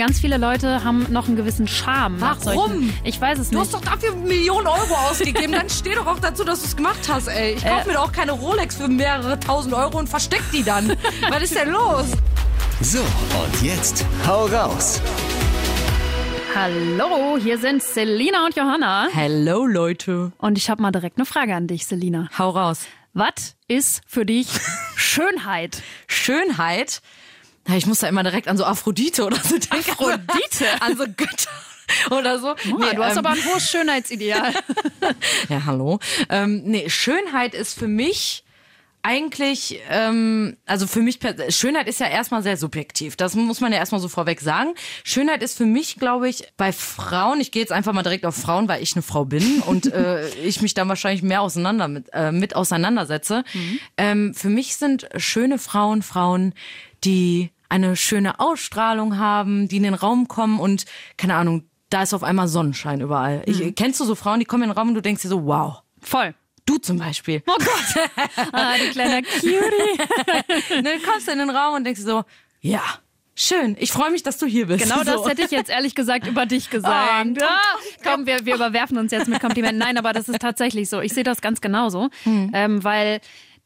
Ganz viele Leute haben noch einen gewissen Charme. Warum? solchen- Ich weiß es Du nicht. hast doch dafür Millionen Euro ausgegeben. Dann steh doch auch dazu, dass du es gemacht hast, ey. Ich kauf Äh. mir doch auch keine Rolex für mehrere tausend Euro und versteck die dann. Was ist denn los? So, und jetzt hau raus. Hallo, hier sind Selina und Johanna. Hello, Leute. Und ich habe mal direkt eine Frage an dich, Selina. Hau raus. Was ist für dich Schönheit? Schönheit. Ja, Ich muss da immer direkt an so Aphrodite oder so denken. Aphrodite? an so Götter. Oder so. Nee, du hast ähm, aber ein hohes Schönheitsideal. Ja, hallo. Ähm, nee, Schönheit ist für mich eigentlich, ähm, also für mich, Schönheit ist ja erstmal sehr subjektiv. Das muss man ja erstmal so vorweg sagen. Schönheit ist für mich, glaube ich, bei Frauen, ich gehe jetzt einfach mal direkt auf Frauen, weil ich eine Frau bin und äh, ich mich da wahrscheinlich mehr auseinander mit, äh, mit auseinandersetze. Ähm, für mich sind schöne Frauen Frauen, die eine schöne Ausstrahlung haben, die in den Raum kommen und, keine Ahnung, da ist auf einmal Sonnenschein überall. Ich, kennst du so Frauen, die kommen in den Raum und du denkst dir so, wow. Voll. Du zum Beispiel. Oh Gott. Ah, die kleine Cutie. Dann kommst du in den Raum und denkst dir so, ja, schön. Ich freue mich, dass du hier bist. Genau das so. hätte ich jetzt ehrlich gesagt über dich gesagt. Oh, Ah, komm, wir, wir überwerfen uns jetzt mit Komplimenten. Nein, aber das ist tatsächlich so. Ich sehe das ganz genauso, Hm. ähm, weil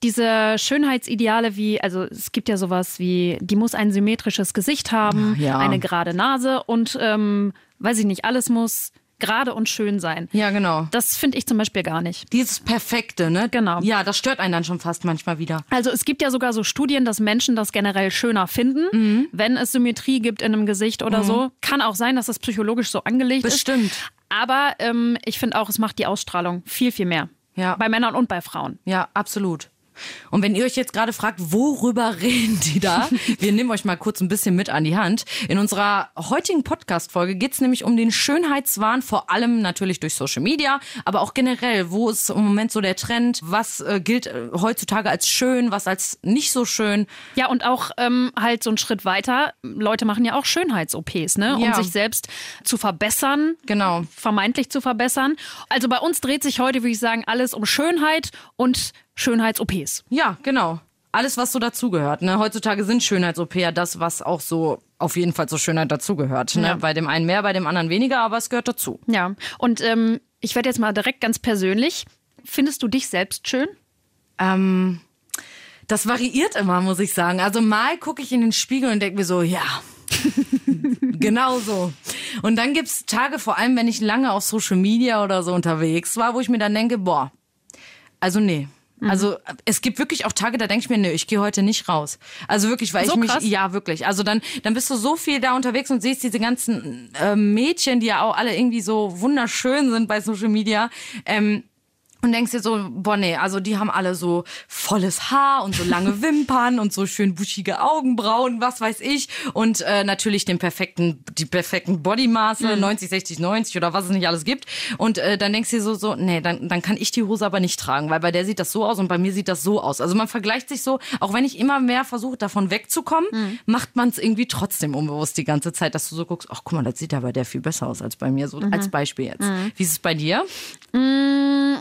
diese Schönheitsideale wie, also es gibt ja sowas wie, die muss ein symmetrisches Gesicht haben, Ja. eine gerade Nase und, ähm, weiß ich nicht, alles muss gerade und schön sein. Ja, genau. Das finde ich zum Beispiel gar nicht. Dieses Perfekte, ne? Genau. Ja, das stört einen dann schon fast manchmal wieder. Also es gibt ja sogar so Studien, dass Menschen das generell schöner finden, Mhm. wenn es Symmetrie gibt in einem Gesicht oder so. Kann auch sein, dass das psychologisch so angelegt Bestimmt. ist. Aber ähm, ich finde auch, es macht die Ausstrahlung viel, viel mehr. Ja. Bei Männern und bei Frauen. Ja, absolut. Und wenn ihr euch jetzt gerade fragt, worüber reden die da? Wir nehmen euch mal kurz ein bisschen mit an die Hand. In unserer heutigen Podcast-Folge geht's nämlich um den Schönheitswahn, vor allem natürlich durch Social Media, aber auch generell. Wo ist im Moment so der Trend? Was äh, gilt äh, heutzutage als schön, was als nicht so schön? Ja, und auch ähm, halt so einen Schritt weiter. Leute machen ja auch Schönheits-OPs, ne? Um Ja. sich selbst zu verbessern. Genau. Vermeintlich zu verbessern. Also bei uns dreht sich heute, würde ich sagen, alles um Schönheit und Schönheits-OPs. Ja, genau. Alles, was so dazugehört. Ne? Heutzutage sind Schönheits-OP ja das, was auch so auf jeden Fall zur Schönheit dazugehört. Ne? Ja. Bei dem einen mehr, bei dem anderen weniger, aber es gehört dazu. Ja, und ähm, ich werde jetzt mal direkt ganz persönlich. Findest du dich selbst schön? Ähm, das variiert immer, muss ich sagen. Also mal gucke ich in den Spiegel und denke mir so, ja, genau so. Und dann gibt's Tage, vor allem wenn ich lange auf Social Media oder so unterwegs war, wo ich mir dann denke, boah, also nee. Mhm. Also es gibt wirklich auch Tage, da denke ich mir, nee, ich gehe heute nicht raus. Also wirklich, weil So ich mich, krass? ja wirklich. Also dann, dann bist du so viel da unterwegs und siehst diese ganzen äh, Mädchen, die ja auch alle irgendwie so wunderschön sind bei Social Media. Ähm, und denkst dir so, boah, nee, also die haben alle so volles Haar und so lange Wimpern und so schön buschige Augenbrauen, was weiß ich. Und äh, natürlich den perfekten, die perfekten Bodymaße, 90, 60, 90 oder was es nicht alles gibt. Und äh, dann denkst du dir so, so, nee, dann, dann kann ich die Hose aber nicht tragen, weil bei der sieht das so aus und bei mir sieht das so aus. Also man vergleicht sich so, auch wenn ich immer mehr versuche, davon wegzukommen, macht man es irgendwie trotzdem unbewusst die ganze Zeit, dass du so guckst, ach guck mal, das sieht ja bei der viel besser aus als bei mir, so als Beispiel jetzt. Wie ist es bei dir?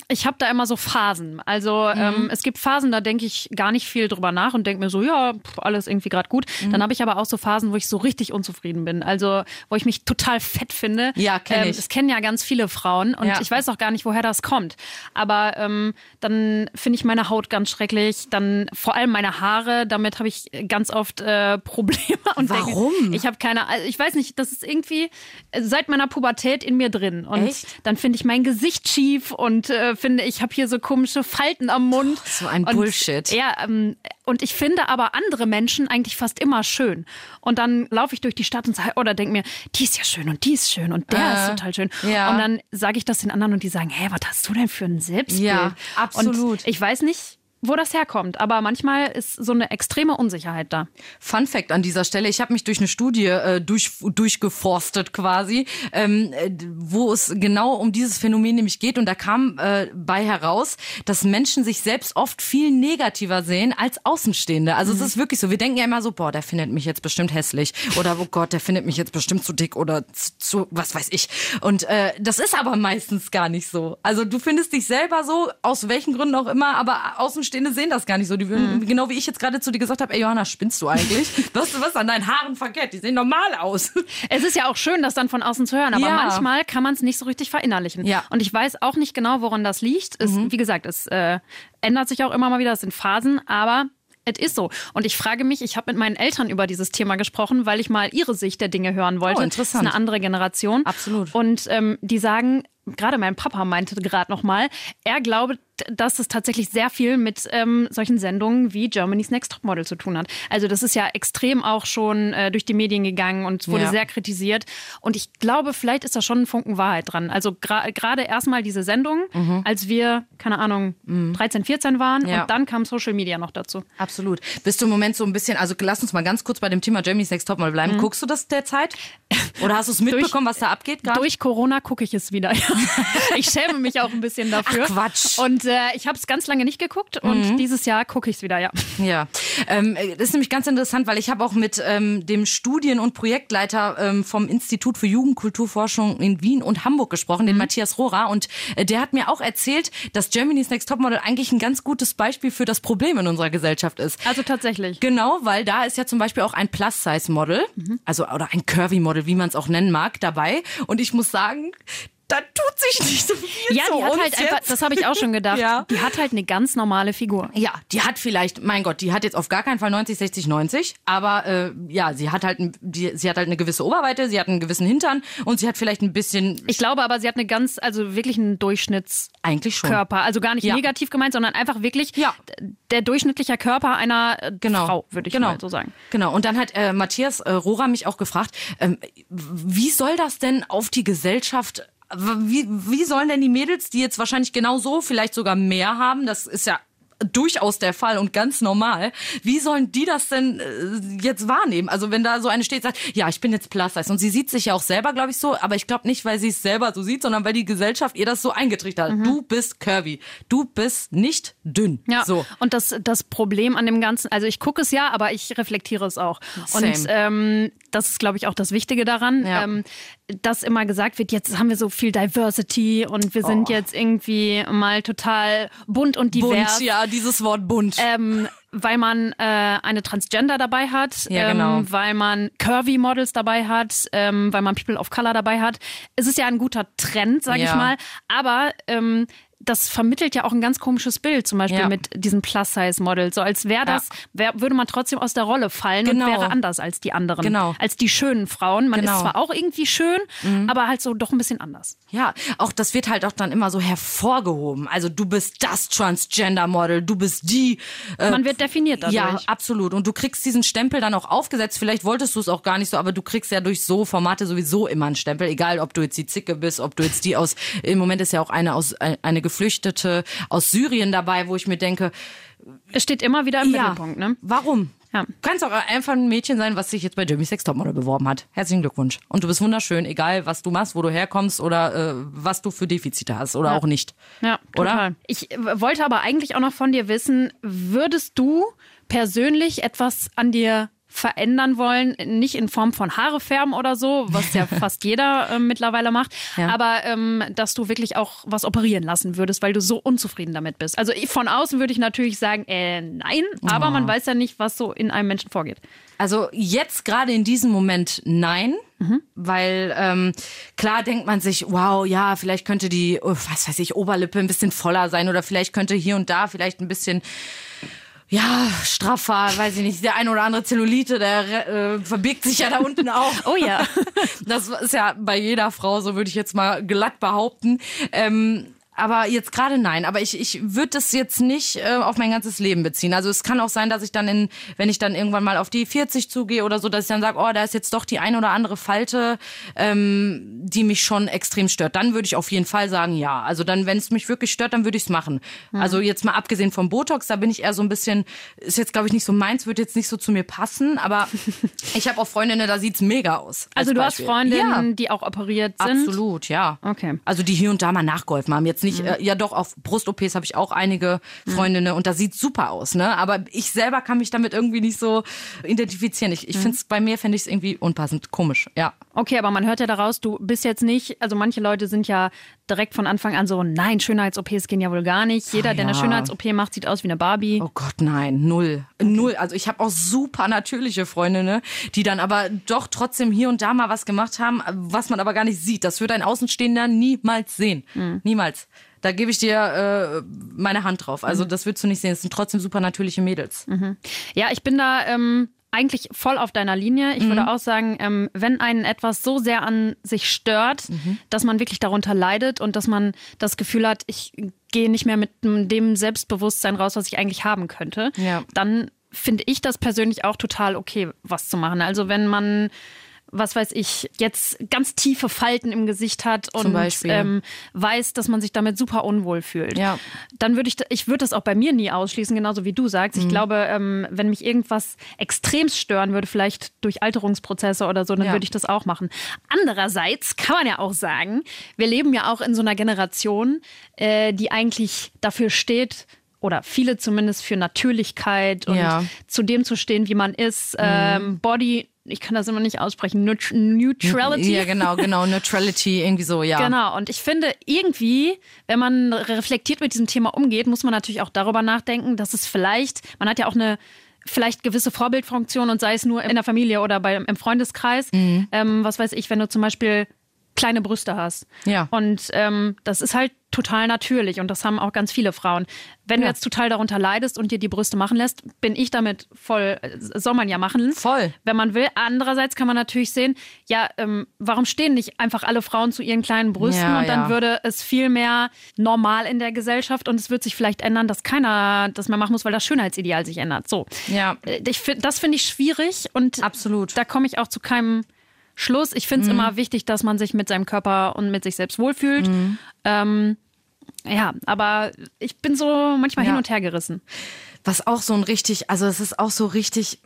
Ich habe da immer so Phasen. Also ähm, es gibt Phasen, da denke ich gar nicht viel drüber nach und denke mir so, ja, pff, alles irgendwie gerade gut. Dann habe ich aber auch so Phasen, wo ich so richtig unzufrieden bin. Also wo ich mich total fett finde. Ja, kenn ich. Das kennen ja ganz viele Frauen und Ja. ich weiß auch gar nicht, woher das kommt. Aber ähm, dann finde ich meine Haut ganz schrecklich. Dann vor allem meine Haare, damit habe ich ganz oft äh, Probleme. Und Warum? Denke, ich habe keine, also ich weiß nicht, das ist irgendwie äh, seit meiner Pubertät in mir drin. Und Echt? dann finde ich mein Gesicht schief und äh, finde, ich habe hier so komische Falten am Mund. so ein und, Bullshit. Ja, ähm, und ich finde aber andere Menschen eigentlich fast immer schön. Und dann laufe ich durch die Stadt und sage, oder denke mir, die ist ja schön und die ist schön und der Äh, ist total schön. ja. Und dann sage ich das den anderen und die sagen, hä, was hast du denn für ein Selbstbild? Ja, absolut. Und ich weiß nicht, wo das herkommt, aber manchmal ist so eine extreme Unsicherheit da. Fun Fact an dieser Stelle, ich habe mich durch eine Studie äh, durch, durchgeforstet quasi, ähm, äh, wo es genau um dieses Phänomen nämlich geht und da kam äh, bei heraus, dass Menschen sich selbst oft viel negativer sehen als Außenstehende. Also es ist wirklich so, wir denken ja immer so, boah, der findet mich jetzt bestimmt hässlich oder oh Gott, der findet mich jetzt bestimmt zu dick oder zu, zu was weiß ich. Und äh, das ist aber meistens gar nicht so. Also du findest dich selber so, aus welchen Gründen auch immer, aber Außenstehende Außenstehende sehen das gar nicht so. Die würden, Mhm. genau wie ich jetzt gerade zu dir gesagt habe, ey Johanna, spinnst du eigentlich? was, was an deinen Haaren verkehrt? Die sehen normal aus. Es ist ja auch schön, das dann von außen zu hören, aber Ja. manchmal kann man es nicht so richtig verinnerlichen. Ja. Mhm. Und ich weiß auch nicht genau, woran das liegt. Es, Wie gesagt, es äh, ändert sich auch immer mal wieder, es sind Phasen, aber es ist so. Und ich frage mich, ich habe mit meinen Eltern über dieses Thema gesprochen, weil ich mal ihre Sicht der Dinge hören wollte. Oh, interessant. Das ist eine andere Generation. Absolut. Und ähm, die sagen, gerade mein Papa meinte gerade noch mal, er glaube, dass es tatsächlich sehr viel mit ähm, solchen Sendungen wie Germany's Next Topmodel zu tun hat. Also das ist ja extrem auch schon äh, durch die Medien gegangen und wurde Ja. sehr kritisiert. Und ich glaube, vielleicht ist da schon ein Funken Wahrheit dran. Also gra- gerade erstmal diese Sendung, als wir, keine Ahnung, 13, 14 waren Mhm. Ja. und dann kam Social Media noch dazu. Absolut. Bist du im Moment so ein bisschen, also lass uns mal ganz kurz bei dem Thema Jamie's Next Topmodel Mhm. bleiben. Guckst du das derzeit? Oder hast du es mitbekommen, was da abgeht gerade? Durch Corona gucke ich es wieder. ich schäme mich auch ein bisschen dafür. Ach, Quatsch. Und äh, ich habe es ganz lange nicht geguckt und dieses Jahr gucke ich es wieder, ja. Ja, ähm, das ist nämlich ganz interessant, weil ich habe auch mit ähm, dem Studien- und Projektleiter ähm, vom Institut für Jugendkulturforschung in Wien und Hamburg gesprochen, den Matthias Rohrer. Und äh, der hat mir auch erzählt, dass Germany's Next Topmodel eigentlich ein ganz gutes Beispiel für das Problem in unserer Gesellschaft ist. Also tatsächlich. Genau, weil da ist ja zum Beispiel auch ein Plus-Size-Model, also oder ein Curvy-Model, wie man es auch nennen mag, dabei. Und ich muss sagen, da tut sich nicht so viel Ja, die hat halt einfach, jetzt. das habe ich auch schon gedacht, Ja. die hat halt eine ganz normale Figur. Ja, die hat vielleicht, mein Gott, die hat jetzt auf gar keinen Fall 90, 60, 90, aber äh, ja, sie hat halt, die, sie hat halt eine gewisse Oberweite, sie hat einen gewissen Hintern und sie hat vielleicht ein bisschen, Ich glaube aber, sie hat eine ganz, also wirklich einen Durchschnittskörper. eigentlich schon. Also gar nicht Ja. negativ gemeint, sondern einfach wirklich Ja. der durchschnittliche Körper einer äh, Genau. Frau, würde ich genau. mal so sagen. Genau. Und dann hat äh, Matthias äh, Rohrer mich auch gefragt, ähm, wie soll das denn auf die Gesellschaft, wie, wie sollen denn die Mädels, die jetzt wahrscheinlich genau so, vielleicht sogar mehr haben, das ist ja durchaus der Fall und ganz normal. Wie sollen die das denn äh, jetzt wahrnehmen? Also wenn da so eine steht, sagt, ja, ich bin jetzt plus size und sie sieht sich ja auch selber, glaube ich, so, aber ich glaube nicht, weil sie es selber so sieht, sondern weil die Gesellschaft ihr das so eingetrichtert hat. Du bist curvy, du bist nicht dünn. Mhm. Ja, So. und das, das Problem an dem Ganzen, also ich gucke es ja, aber ich reflektiere es auch. Same. Und ähm, das ist, glaube ich, auch das Wichtige daran, Ja. ähm, dass immer gesagt wird, jetzt haben wir so viel Diversity und wir sind Oh. jetzt irgendwie mal total bunt und divers. Bunt, ja, dieses Wort bunt. Ähm, weil man äh, eine Transgender dabei hat, Ja, genau. ähm, weil man Curvy Models dabei hat, ähm, weil man People of Color dabei hat. Es ist ja ein guter Trend, sage ich Ja. mal. Aber ähm, das vermittelt ja auch ein ganz komisches Bild, zum Beispiel Ja. mit diesen Plus-Size-Models. So als wäre das, wär, würde man trotzdem aus der Rolle fallen Genau. und wäre anders als die anderen. Genau. Als die schönen Frauen. Man Genau. ist zwar auch irgendwie schön, aber halt so doch ein bisschen anders. Ja, auch das wird halt auch dann immer so hervorgehoben. Also du bist das Transgender-Model, du bist die. Äh, Man wird definiert dadurch. ja, absolut. Und du kriegst diesen Stempel dann auch aufgesetzt. Vielleicht wolltest du es auch gar nicht so, aber du kriegst ja durch so Formate sowieso immer einen Stempel. Egal, ob du jetzt die Zicke bist, ob du jetzt die aus. Im Moment ist ja auch eine aus eine Geflüchtete aus Syrien dabei, wo ich mir denke, Es steht immer wieder im ja, Mittelpunkt. Ne? warum? Ja. Du kannst auch einfach ein Mädchen sein, was sich jetzt bei Jeremy Sex Topmodel beworben hat. Herzlichen Glückwunsch. Und du bist wunderschön, egal was du machst, wo du herkommst oder äh, was du für Defizite hast oder Ja. auch nicht. Ja, Oder? total. Ich äh, wollte aber eigentlich auch noch von dir wissen, würdest du persönlich etwas an dir verändern wollen, nicht in Form von Haare färben oder so, was ja fast jeder äh, mittlerweile macht, Ja. aber ähm, dass du wirklich auch was operieren lassen würdest, weil du so unzufrieden damit bist. Also von außen würde ich natürlich sagen, äh, nein, aber man weiß ja nicht, was so in einem Menschen vorgeht. Also jetzt gerade in diesem Moment nein, weil ähm, klar denkt man sich, wow, ja, vielleicht könnte die, oh, was weiß ich, Oberlippe ein bisschen voller sein oder vielleicht könnte hier und da vielleicht ein bisschen ja, straffer, weiß ich nicht, der ein oder andere Zellulite, der äh, verbirgt sich ja da unten auch. Oh ja. Das ist ja bei jeder Frau, so würde ich jetzt mal glatt behaupten. Ähm, aber jetzt gerade nein. Aber ich, ich würde das jetzt nicht äh, auf mein ganzes Leben beziehen. Also es kann auch sein, dass ich dann in, wenn ich dann irgendwann mal auf die 40 zugehe oder so, dass ich dann sage, oh, da ist jetzt doch die ein oder andere Falte, ähm, die mich schon extrem stört. Dann würde ich auf jeden Fall sagen, ja. Also dann, wenn es mich wirklich stört, dann würde ich es machen. Also jetzt mal abgesehen vom Botox, da bin ich eher so ein bisschen, ist jetzt glaube ich nicht so meins, wird jetzt nicht so zu mir passen. Aber ich habe auch Freundinnen, da sieht's mega aus. als Also du hast Beispiel. Freundinnen, Ja. die auch operiert sind. Absolut, ja. Okay. Also die hier und da mal nachgeholfen haben. Jetzt nicht, äh, ja doch, auf Brust-OPs habe ich auch einige Freundinnen und das sieht super aus, ne? Aber ich selber kann mich damit irgendwie nicht so identifizieren. Ich, ich finde es bei mir, fände ich es irgendwie unpassend, komisch, ja. Okay, aber man hört ja daraus, du bist jetzt nicht, also manche Leute sind ja direkt von Anfang an so, nein, Schönheits-OPs gehen ja wohl gar nicht. Jeder, der eine. Schönheits-OP macht, sieht aus wie eine Barbie. Oh Gott, nein, null. Null. Also ich habe auch super natürliche Freundinnen, die dann aber doch trotzdem hier und da mal was gemacht haben, was man aber gar nicht sieht. Das wird ein Außenstehender niemals sehen. Niemals. Da gebe ich dir äh, meine Hand drauf. Also das würdest du nicht sehen. Es sind trotzdem super natürliche Mädels. Ja, ich bin da ähm, eigentlich voll auf deiner Linie. Ich würde auch sagen, ähm, wenn einen etwas so sehr an sich stört, dass man wirklich darunter leidet und dass man das Gefühl hat, ich gehe nicht mehr mit dem Selbstbewusstsein raus, was ich eigentlich haben könnte, Ja. dann finde ich das persönlich auch total okay, was zu machen. Also wenn man was weiß ich, jetzt ganz tiefe Falten im Gesicht hat und ähm, weiß, dass man sich damit super unwohl fühlt. Ja. Dann würde ich, ich würde das auch bei mir nie ausschließen, genauso wie du sagst. Mhm. Ich glaube, ähm, wenn mich irgendwas extremst stören würde, vielleicht durch Alterungsprozesse oder so, dann Ja. würde ich das auch machen. Andererseits kann man ja auch sagen, wir leben ja auch in so einer Generation, äh, die eigentlich dafür steht, oder viele zumindest für Natürlichkeit und Ja. Mhm. zu dem zu stehen, wie man ist. Ähm, Body, ich kann das immer nicht aussprechen, Neut Neutrality. Ja, genau, genau. Neutrality, irgendwie so, ja. Genau, und ich finde irgendwie, wenn man reflektiert mit diesem Thema umgeht, muss man natürlich auch darüber nachdenken, dass es vielleicht, man hat ja auch eine vielleicht gewisse Vorbildfunktion und sei es nur in der Familie oder bei, im Freundeskreis. Mhm. Ähm, was weiß ich, wenn du zum Beispiel kleine Brüste hast. Ja. Und ähm, das ist halt total natürlich und das haben auch ganz viele Frauen. Wenn du Ja. jetzt total darunter leidest und dir die Brüste machen lässt, bin ich damit voll, äh, soll man ja machen. Voll. Wenn man will. Andererseits kann man natürlich sehen, ja, ähm, warum stehen nicht einfach alle Frauen zu ihren kleinen Brüsten Ja, und dann ja. würde es viel mehr normal in der Gesellschaft und es wird sich vielleicht ändern, dass keiner das mehr machen muss, weil das Schönheitsideal sich ändert. So. Ja. Äh, Ich find, das finde ich schwierig und Absolut. da komme ich auch zu keinem Schluss. Ich finde es immer wichtig, dass man sich mit seinem Körper und mit sich selbst wohlfühlt. Ähm, ja, aber ich bin so manchmal Ja. hin und her gerissen. was auch so ein richtig, also es ist auch so richtig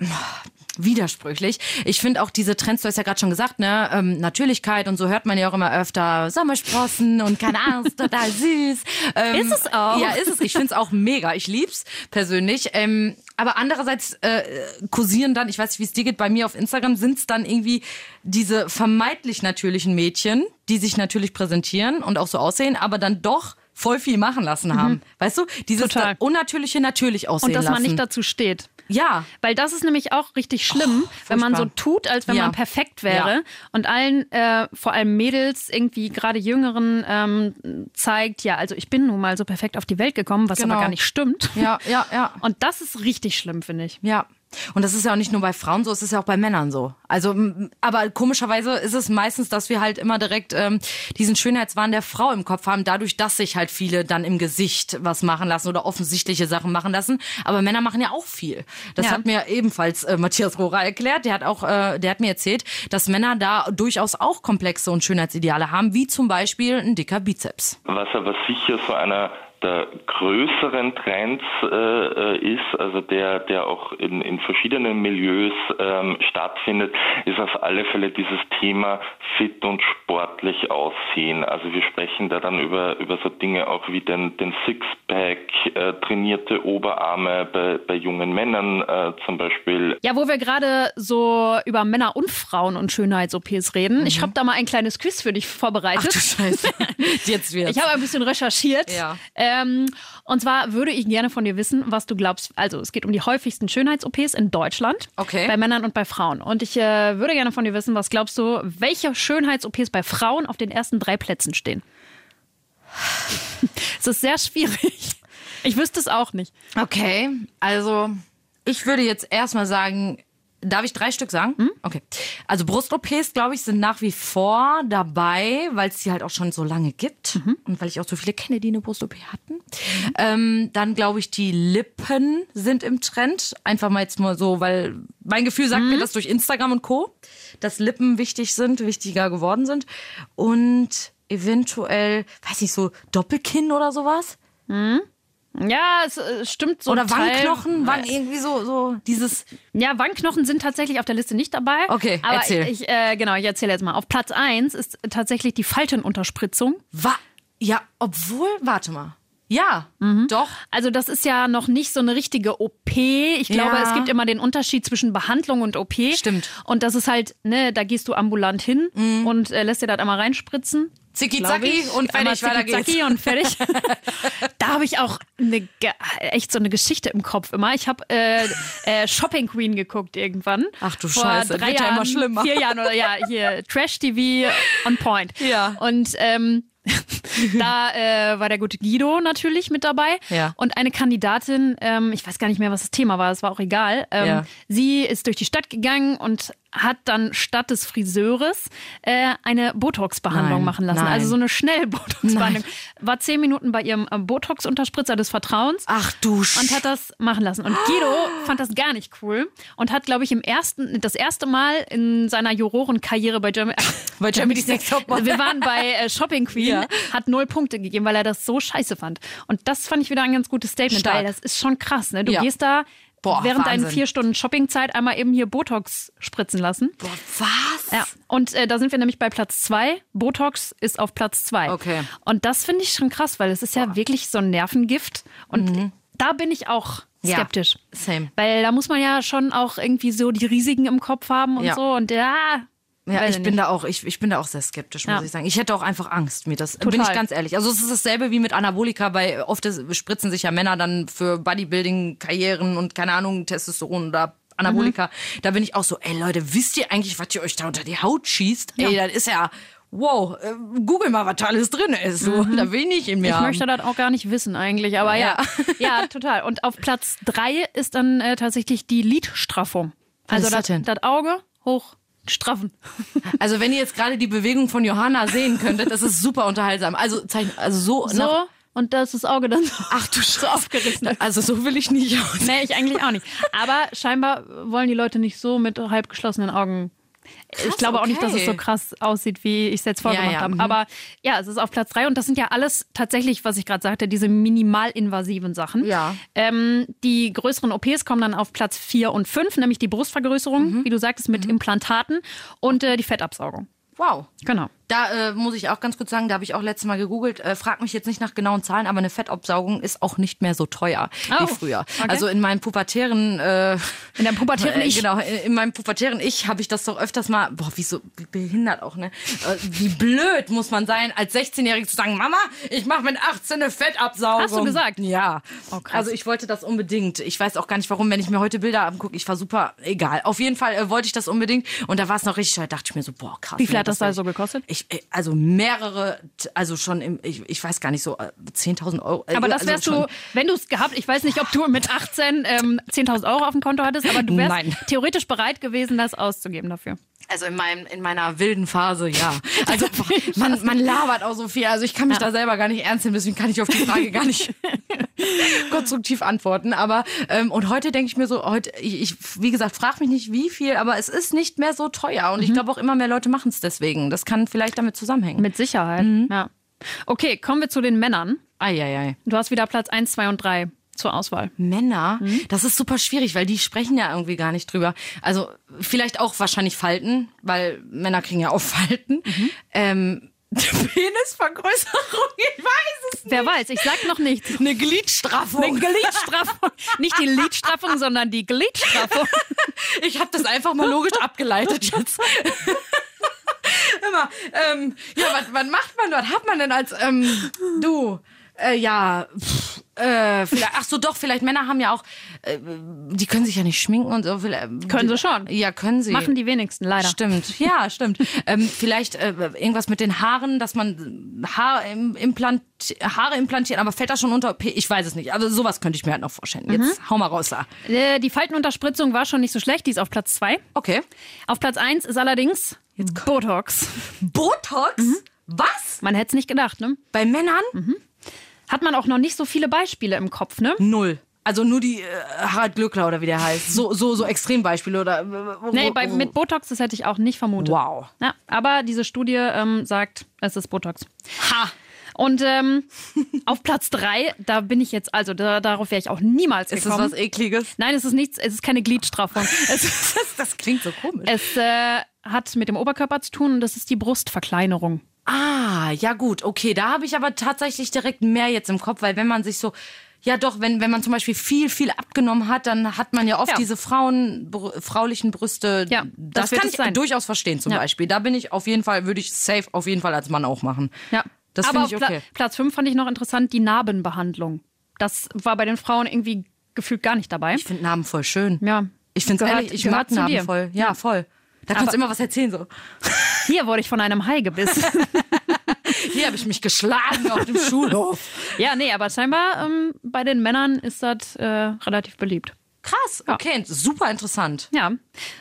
widersprüchlich. Ich finde auch diese Trends, du hast ja gerade schon gesagt, ne, ähm, Natürlichkeit und so hört man ja auch immer öfter Sommersprossen und keine Ahnung, ist total süß. Ähm, Ist es auch. Ja, ist es. Ich finde es auch mega. Ich lieb's persönlich. Ähm, aber andererseits äh, kursieren dann, ich weiß nicht, wie es dir geht, bei mir auf Instagram sind es dann irgendwie diese vermeintlich natürlichen Mädchen, die sich natürlich präsentieren und auch so aussehen, aber dann doch voll viel machen lassen haben. Weißt du? Dieses Mhm. Total. unnatürliche natürlich aussehen Und dass lassen. man nicht dazu steht. Ja. Weil das ist nämlich auch richtig schlimm, wenn man so tut, als wenn Ja. man perfekt wäre Ja. und allen, äh, vor allem Mädels, irgendwie gerade Jüngeren ähm, zeigt, ja, also ich bin nun mal so perfekt auf die Welt gekommen, was Genau. aber gar nicht stimmt. Ja, ja, ja. Und das ist richtig schlimm, finde ich. Ja. Und das ist ja auch nicht nur bei Frauen so, es ist ja auch bei Männern so. Also, aber komischerweise ist es meistens, dass wir halt immer direkt ähm, diesen Schönheitswahn der Frau im Kopf haben, dadurch, dass sich halt viele dann im Gesicht was machen lassen oder offensichtliche Sachen machen lassen. Aber Männer machen ja auch viel. Das Ja. hat mir ebenfalls äh, Matthias Rohrer erklärt. Der hat auch, äh, der hat mir erzählt, dass Männer da durchaus auch Komplexe und Schönheitsideale haben, wie zum Beispiel ein dicker Bizeps. Was aber sicher so einer der größeren Trends äh, äh, ist, also der, der auch in, in verschiedenen Milieus ähm, stattfindet, ist auf alle Fälle dieses Thema fit und sportlich aussehen. Also wir sprechen da dann über, über so Dinge auch wie den, den Sixpack, äh, trainierte Oberarme bei, bei jungen Männern äh, zum Beispiel. Ja, wo wir gerade so über Männer und Frauen und Schönheits-OPs reden. Ich habe da mal ein kleines Quiz für dich vorbereitet. Scheiße. Jetzt wird's. Ich habe ein bisschen recherchiert. Ja. Ähm, und zwar würde ich gerne von dir wissen, was du glaubst. Also es geht um die häufigsten Schönheits-OPs in Deutschland. Okay. Bei Männern und bei Frauen. Und ich äh, würde gerne von dir wissen, was glaubst du, welche Schönheits-OPs bei Frauen auf den ersten drei Plätzen stehen? Es ist sehr schwierig. Ich wüsste es auch nicht. Okay, also ich würde jetzt erstmal sagen, darf ich drei Stück sagen? Okay. Also Brust-OPs, glaube ich, sind nach wie vor dabei, weil es die halt auch schon so lange gibt und weil ich auch so viele kenne, die eine Brust-OP hatten. Ähm, dann glaube ich, die Lippen sind im Trend. Einfach mal jetzt mal so, weil mein Gefühl sagt mir das durch Instagram und Co., dass Lippen wichtig sind, wichtiger geworden sind. Und eventuell, weiß ich, so Doppelkinn oder sowas. Ja, es äh, stimmt so. Oder. Wangenknochen, Wangen, irgendwie so, so dieses. Ja, Wangenknochen sind tatsächlich auf der Liste nicht dabei. Okay, aber erzähl. ich äh, genau, ich erzähle jetzt mal. Auf Platz 1 ist tatsächlich die Faltenunterspritzung. Wa ja, obwohl, warte mal. Ja, doch. Also das ist ja noch nicht so eine richtige OP. Ich glaube, Ja. es gibt immer den Unterschied zwischen Behandlung und OP. Stimmt. Und das ist halt, ne, da gehst du ambulant hin und äh, lässt dir das einmal reinspritzen. Zicki zacki und fertig, weiter geht's. und fertig. da habe ich auch eine, echt so eine Geschichte im Kopf immer. Ich habe äh, äh, Shopping Queen geguckt irgendwann. Ach du Vor Scheiße, drei wird ja Jahren, immer schlimmer. Vier Jahren oder ja, hier Trash TV on point. Ja. Und ähm, da äh, war der gute Guido natürlich mit dabei. Ja. Und eine Kandidatin, ähm, ich weiß gar nicht mehr, was das Thema war, es war auch egal. Ähm, Ja. Sie ist durch die Stadt gegangen und hat dann statt des Friseures äh, eine Botox-Behandlung machen lassen. nein. Also so eine Schnell-Botox-Behandlung. War zehn Minuten bei ihrem äh, Botox-Unterspritzer des Vertrauens. Ach du Sch Und hat das machen lassen. Und Guido fand das gar nicht cool und hat, glaube ich, im ersten, das erste Mal in seiner Jurorenkarriere bei Germany, Bei Germany's Next Topmodel. wir waren bei äh, Shopping Queen, Ja. hat null Punkte gegeben, weil er das so scheiße fand. Und das fand ich wieder ein ganz gutes Statement, Stark. weil das ist schon krass, ne? Du Ja. gehst da Boah, während deinen Wahnsinn. vier Stunden Shoppingzeit einmal eben hier Botox spritzen lassen. Was? Ja, und äh, da sind wir nämlich bei Platz zwei. Botox ist auf Platz zwei. Okay. Und das finde ich schon krass, weil es ist ja wirklich so ein Nervengift. Und da bin ich auch Mhm. Ja, skeptisch. same. Weil da muss man ja schon auch irgendwie so die Risiken im Kopf haben und Ja. so. Und ja, Ja, weiß ich bin nicht. da auch, ich, ich bin da auch sehr skeptisch, muss Ja. ich sagen. Ich hätte auch einfach Angst mir das. Bin Total. ich ganz ehrlich. Also es ist dasselbe wie mit Anabolika, weil oft spritzen sich ja Männer dann für Bodybuilding-Karrieren und keine Ahnung, Testosteron oder Anabolika. Mhm. Da bin ich auch so, ey Leute, wisst ihr eigentlich, was ihr euch da unter die Haut schießt? Ey, das ist ja, wow, äh, google mal, was da alles drin ist. So, Da will ich in mir Mhm. Ich haben. möchte das auch gar nicht wissen eigentlich, aber ja. Ja, total. Und auf Platz drei ist dann äh, tatsächlich die Lidstraffung. Was Also das das Auge hoch straffen. Also wenn ihr jetzt gerade die Bewegung von Johanna sehen könntet, das ist super unterhaltsam. Also, also so, So, nach- und das ist das Auge dann ach du so aufgerissen. Also so will ich nicht aus. Nee, ich eigentlich auch nicht. Aber scheinbar wollen die Leute nicht so mit halb geschlossenen Augen. Ich glaube auch nicht, dass es so okay. krass aussieht, wie ich es jetzt vorgemacht Ja, ja, habe. mhm. Aber ja, es ist auf Platz drei und das sind ja alles tatsächlich, was ich gerade sagte, diese minimalinvasiven Sachen. Ja. Ähm, die größeren OPs kommen dann auf Platz vier und fünf, nämlich die Brustvergrößerung, Mhm. wie du sagtest, mit Implantaten und äh, die Fettabsaugung. Wow. Genau. Da äh, muss ich auch ganz kurz sagen, da habe ich auch letztes Mal gegoogelt. Äh, frag mich jetzt nicht nach genauen Zahlen, aber eine Fettabsaugung ist auch nicht mehr so teuer Oh, wie früher. okay. Also in meinem pubertären, äh, In deinem pubertären Ich. genau, in in meinem pubertären Ich habe ich das doch öfters mal, boah, wie so wie behindert auch, ne? Äh, wie blöd muss man sein, als 16-Jährige zu sagen, Mama, ich mache mit 18 eine Fettabsaugung. Hast du gesagt? Ja. Oh, also ich wollte das unbedingt. Ich weiß auch gar nicht warum, wenn ich mir heute Bilder angucke, ich war super, egal. Auf jeden Fall äh, wollte ich das unbedingt und da war es noch richtig, da dachte ich mir so, boah, krass. Wie viel nee, hat das da so gekostet? ich, äh, also mehrere, also schon im, ich, ich weiß gar nicht so, äh, 10.000 Euro. äh, Aber das also wärst schon- du, wenn du es gehabt, ich weiß nicht, ob du mit 18 ähm, 10.000 Euro auf dem Konto hattest, aber du wärst Nein. theoretisch bereit gewesen, das auszugeben dafür. Also in, meinem, in meiner wilden Phase, ja. Also man, man labert auch so viel. Also ich kann mich da selber gar nicht ernst nehmen, deswegen kann ich auf die Frage gar nicht konstruktiv antworten. Aber ähm, und heute denke ich mir so, heute, ich, ich wie gesagt, frag mich nicht wie viel, aber es ist nicht mehr so teuer. Und ich glaube auch immer mehr Leute machen es deswegen. Das kann vielleicht damit zusammenhängen. Mit Sicherheit. Ja. Okay, kommen wir zu den Männern. Eieiei. Du hast wieder Platz 1, 2 und 3 zur Auswahl. Männer, das ist super schwierig, weil die sprechen ja irgendwie gar nicht drüber. Also vielleicht auch wahrscheinlich Falten, weil Männer kriegen ja auch Falten. Ähm, Penisvergrößerung, ich weiß es nicht. Wer weiß, ich sag noch nichts. Eine Gliedstraffung. Eine Gliedstraffung. Nicht die Lidstraffung, sondern die Gliedstraffung. Ich habe das einfach mal logisch abgeleitet jetzt. Immer, ähm, ja, was, was macht man, was hat man denn als, ähm, du, äh, ja, pff, äh, vielleicht, ach so, doch, vielleicht Männer haben ja auch, äh, die können sich ja nicht schminken und so. vielleicht- Können sie schon. Ja, können sie. Machen die wenigsten, leider. Stimmt, ja, stimmt. ähm, vielleicht äh, irgendwas mit den Haaren, dass man Haar im, implant, Haare implantieren, aber fällt das schon unter? Ich weiß es nicht. Also sowas könnte ich mir halt noch vorstellen. Jetzt hau mal raus da. Äh, Die Faltenunterspritzung war schon nicht so schlecht, die ist auf Platz 2. Okay. Auf Platz 1 ist allerdings Botox. Botox? Was? Man hätte es nicht gedacht, ne? Bei Männern? Hat man auch noch nicht so viele Beispiele im Kopf, ne? Null. Also nur die äh, Harald Glückler oder wie der heißt. So, so, so Extrembeispiele oder. äh, Nee, bei, mit Botox, das hätte ich auch nicht vermutet. Wow. Ja, aber diese Studie ähm, sagt, es ist Botox. Ha! Und ähm, auf Platz 3, da bin ich jetzt, also da, darauf wäre ich auch niemals Ist das gekommen. was ekliges? Nein, es ist nichts, es ist keine Gliedstraffung. Das klingt so komisch. es äh, hat mit dem Oberkörper zu tun und das ist die Brustverkleinerung. Ah, ja gut, okay. Da habe ich aber tatsächlich direkt mehr jetzt im Kopf, weil wenn man sich so, ja doch, wenn, wenn man zum Beispiel viel, viel abgenommen hat, dann hat man ja oft Ja. diese Frauen, br- fraulichen Brüste. Ja, das das kann ich sein. durchaus verstehen zum Ja. Beispiel. Da bin ich auf jeden Fall, würde ich safe auf jeden Fall als Mann auch machen. Ja. Das finde ich okay. Pla Platz 5 fand ich noch interessant, die Narbenbehandlung. Das war bei den Frauen irgendwie gefühlt gar nicht dabei. Ich finde Narben voll schön. Ja. Ich finde es ehrlich, ich mag Narben voll. Ja, voll. Da kannst du immer was erzählen so. Hier wurde ich von einem Hai gebissen. Hier habe ich mich geschlagen auf dem Schulhof. ja, nee, aber scheinbar ähm, bei den Männern ist das äh, relativ beliebt. Krass, okay, super interessant. Ja.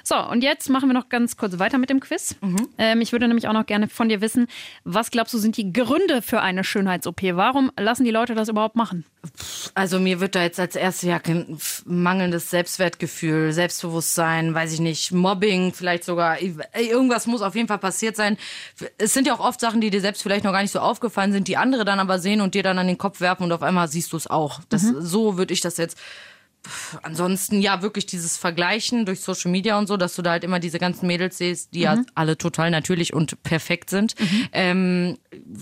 So, und jetzt machen wir noch ganz kurz weiter mit dem Quiz. Ähm, ich würde nämlich auch noch gerne von dir wissen, was glaubst du sind die Gründe für eine Schönheits-OP? Warum lassen die Leute das überhaupt machen? Also mir wird da jetzt als erstes ja mangelndes Selbstwertgefühl, Selbstbewusstsein, weiß ich nicht, Mobbing, vielleicht sogar irgendwas muss auf jeden Fall passiert sein. Es sind ja auch oft Sachen, die dir selbst vielleicht noch gar nicht so aufgefallen sind, die andere dann aber sehen und dir dann an den Kopf werfen und auf einmal siehst du es auch. Das so würde ich das jetzt Ansonsten ja wirklich dieses Vergleichen durch Social Media und so, dass du da halt immer diese ganzen Mädels siehst, die ja alle total natürlich und perfekt sind, ähm,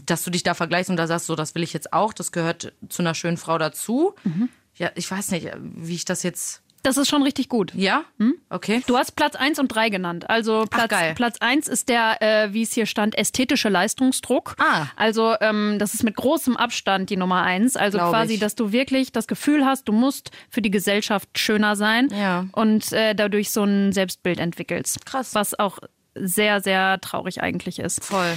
dass du dich da vergleichst und da sagst, so das will ich jetzt auch, das gehört zu einer schönen Frau dazu. Ja, ich weiß nicht, wie ich das jetzt. Das ist schon richtig gut. Ja? Okay. Du hast Platz 1 und 3 genannt. Also Platz, geil. Platz 1 ist der, äh, wie es hier stand, ästhetische Leistungsdruck. Ah. Also ähm, das ist mit großem Abstand die Nummer 1. Also Glaub quasi, ich. dass du wirklich das Gefühl hast, du musst für die Gesellschaft schöner sein Ja. und äh, dadurch so ein Selbstbild entwickelst. Krass. Was auch sehr, sehr traurig eigentlich ist. Voll.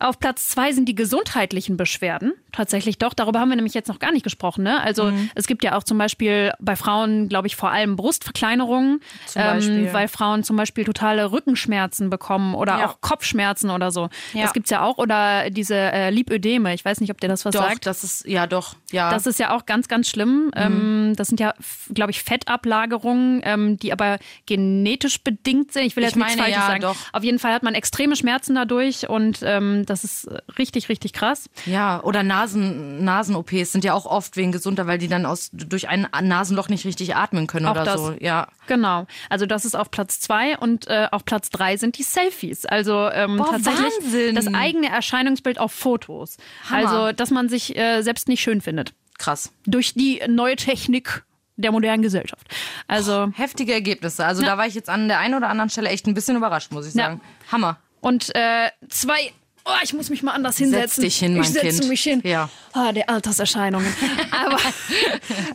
Auf Platz zwei sind die gesundheitlichen Beschwerden. Tatsächlich doch. Darüber haben wir nämlich jetzt noch gar nicht gesprochen. Ne? Also Mhm. es gibt ja auch zum Beispiel bei Frauen, glaube ich, vor allem Brustverkleinerungen. Ähm, weil Frauen zum Beispiel totale Rückenschmerzen bekommen oder Ja. auch Kopfschmerzen oder so. Ja. Das gibt's ja auch. Oder diese äh, Lipödeme. Ich weiß nicht, ob dir das was Doch, sagt. das ist, ja doch, ja. Das ist ja auch ganz, ganz schlimm. Ähm, das sind ja, glaube ich, Fettablagerungen, ähm, die aber genetisch bedingt sind. Ich will Ich jetzt nichts meine, Falsches ja, sagen. doch. Auf jeden Fall hat man extreme Schmerzen dadurch und ähm, das ist richtig, richtig krass. Ja, oder Nasen, Nasen-OPs sind ja auch oft wegen gesunder, weil die dann aus, durch ein Nasenloch nicht richtig atmen können Auch oder das. so. Ja. Genau. Also das ist auf Platz zwei und äh, auf Platz drei sind die Selfies. Also ähm, Boah, tatsächlich Wahnsinn. das eigene Erscheinungsbild auf Fotos. Hammer. Also, dass man sich äh, selbst nicht schön findet. Krass. Durch die neue Technik der modernen Gesellschaft. Also Heftige Ergebnisse. Also Ja. da war ich jetzt an der einen oder anderen Stelle echt ein bisschen überrascht, muss ich Ja. sagen. Hammer. Und äh, zwei. Oh, ich muss mich mal anders hinsetzen. dich hin, mein ich setze mich hin. Ja. Ah, der Alterserscheinungen. Aber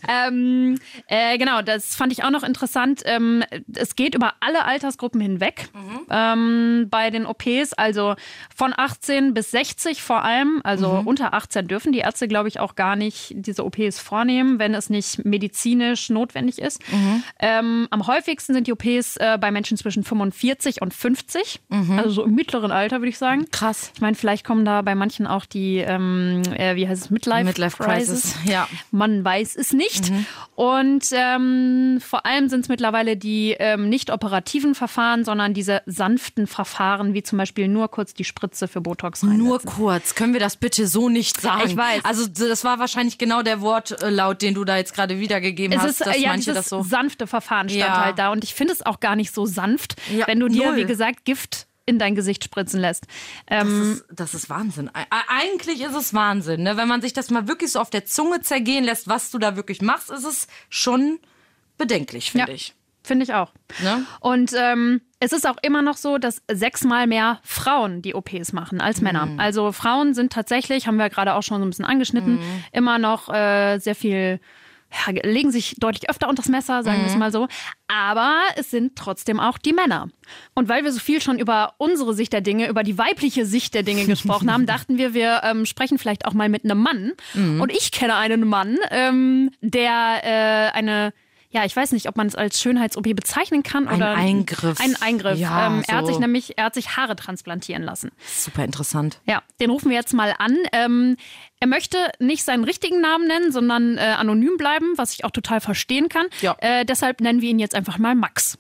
ähm, äh, genau, das fand ich auch noch interessant. Ähm, es geht über alle Altersgruppen hinweg Mhm. ähm, bei den OPs, also von 18 bis 60 vor allem. Also Mhm. unter 18 dürfen die Ärzte, glaube ich, auch gar nicht diese OPs vornehmen, wenn es nicht medizinisch notwendig ist. Mhm. Ähm, am häufigsten sind die OPs äh, bei Menschen zwischen 45 und 50, Mhm. also so im mittleren Alter, würde ich sagen. Krass. Ich meine, vielleicht kommen da bei manchen auch die, ähm, äh, wie heißt es, Midlife, Midlife Crisis, ja. Mhm. Man weiß es nicht. Und ähm, vor allem sind es mittlerweile die ähm, nicht operativen Verfahren, sondern diese sanften Verfahren, wie zum Beispiel nur kurz die Spritze für Botox reinsetzen. Nur kurz, können wir das bitte so nicht sagen? Ich weiß. Also das war wahrscheinlich genau der Wortlaut, den du da jetzt gerade wiedergegeben es hast, ist dass äh, ja manche das so. sanfte Verfahren stand Ja. halt da und ich finde es auch gar nicht so sanft, Ja, wenn du dir null. wie gesagt Gift in dein Gesicht spritzen lässt. Das Ähm, ist, das ist Wahnsinn. Eigentlich ist es Wahnsinn, ne? Wenn man sich das mal wirklich so auf der Zunge zergehen lässt, was du da wirklich machst, ist es schon bedenklich, finde Ja. ich. Finde ich auch. Ne? Und ähm, es ist auch immer noch so, dass sechsmal mehr Frauen die OPs machen als Männer. Mhm. Also Frauen sind tatsächlich, haben wir gerade auch schon so ein bisschen angeschnitten, Mhm. immer noch äh, sehr viel, legen sich deutlich öfter unter das Messer, sagen Mhm. wir es mal so. Aber es sind trotzdem auch die Männer. Und weil wir so viel schon über unsere Sicht der Dinge, über die weibliche Sicht der Dinge gesprochen haben, dachten wir, wir ähm, sprechen vielleicht auch mal mit einem Mann. Mhm. Und ich kenne einen Mann, ähm, der äh, eine ja, ich weiß nicht, ob man es als Schönheits-OP bezeichnen kann Ein oder Eingriff. Ein Eingriff. Ja, ähm, er hat so. sich nämlich, er hat sich Haare transplantieren lassen. Super interessant. Ja, den rufen wir jetzt mal an. Ähm, er möchte nicht seinen richtigen Namen nennen, sondern äh, anonym bleiben, was ich auch total verstehen kann. Ja. Äh, deshalb nennen wir ihn jetzt einfach mal Max.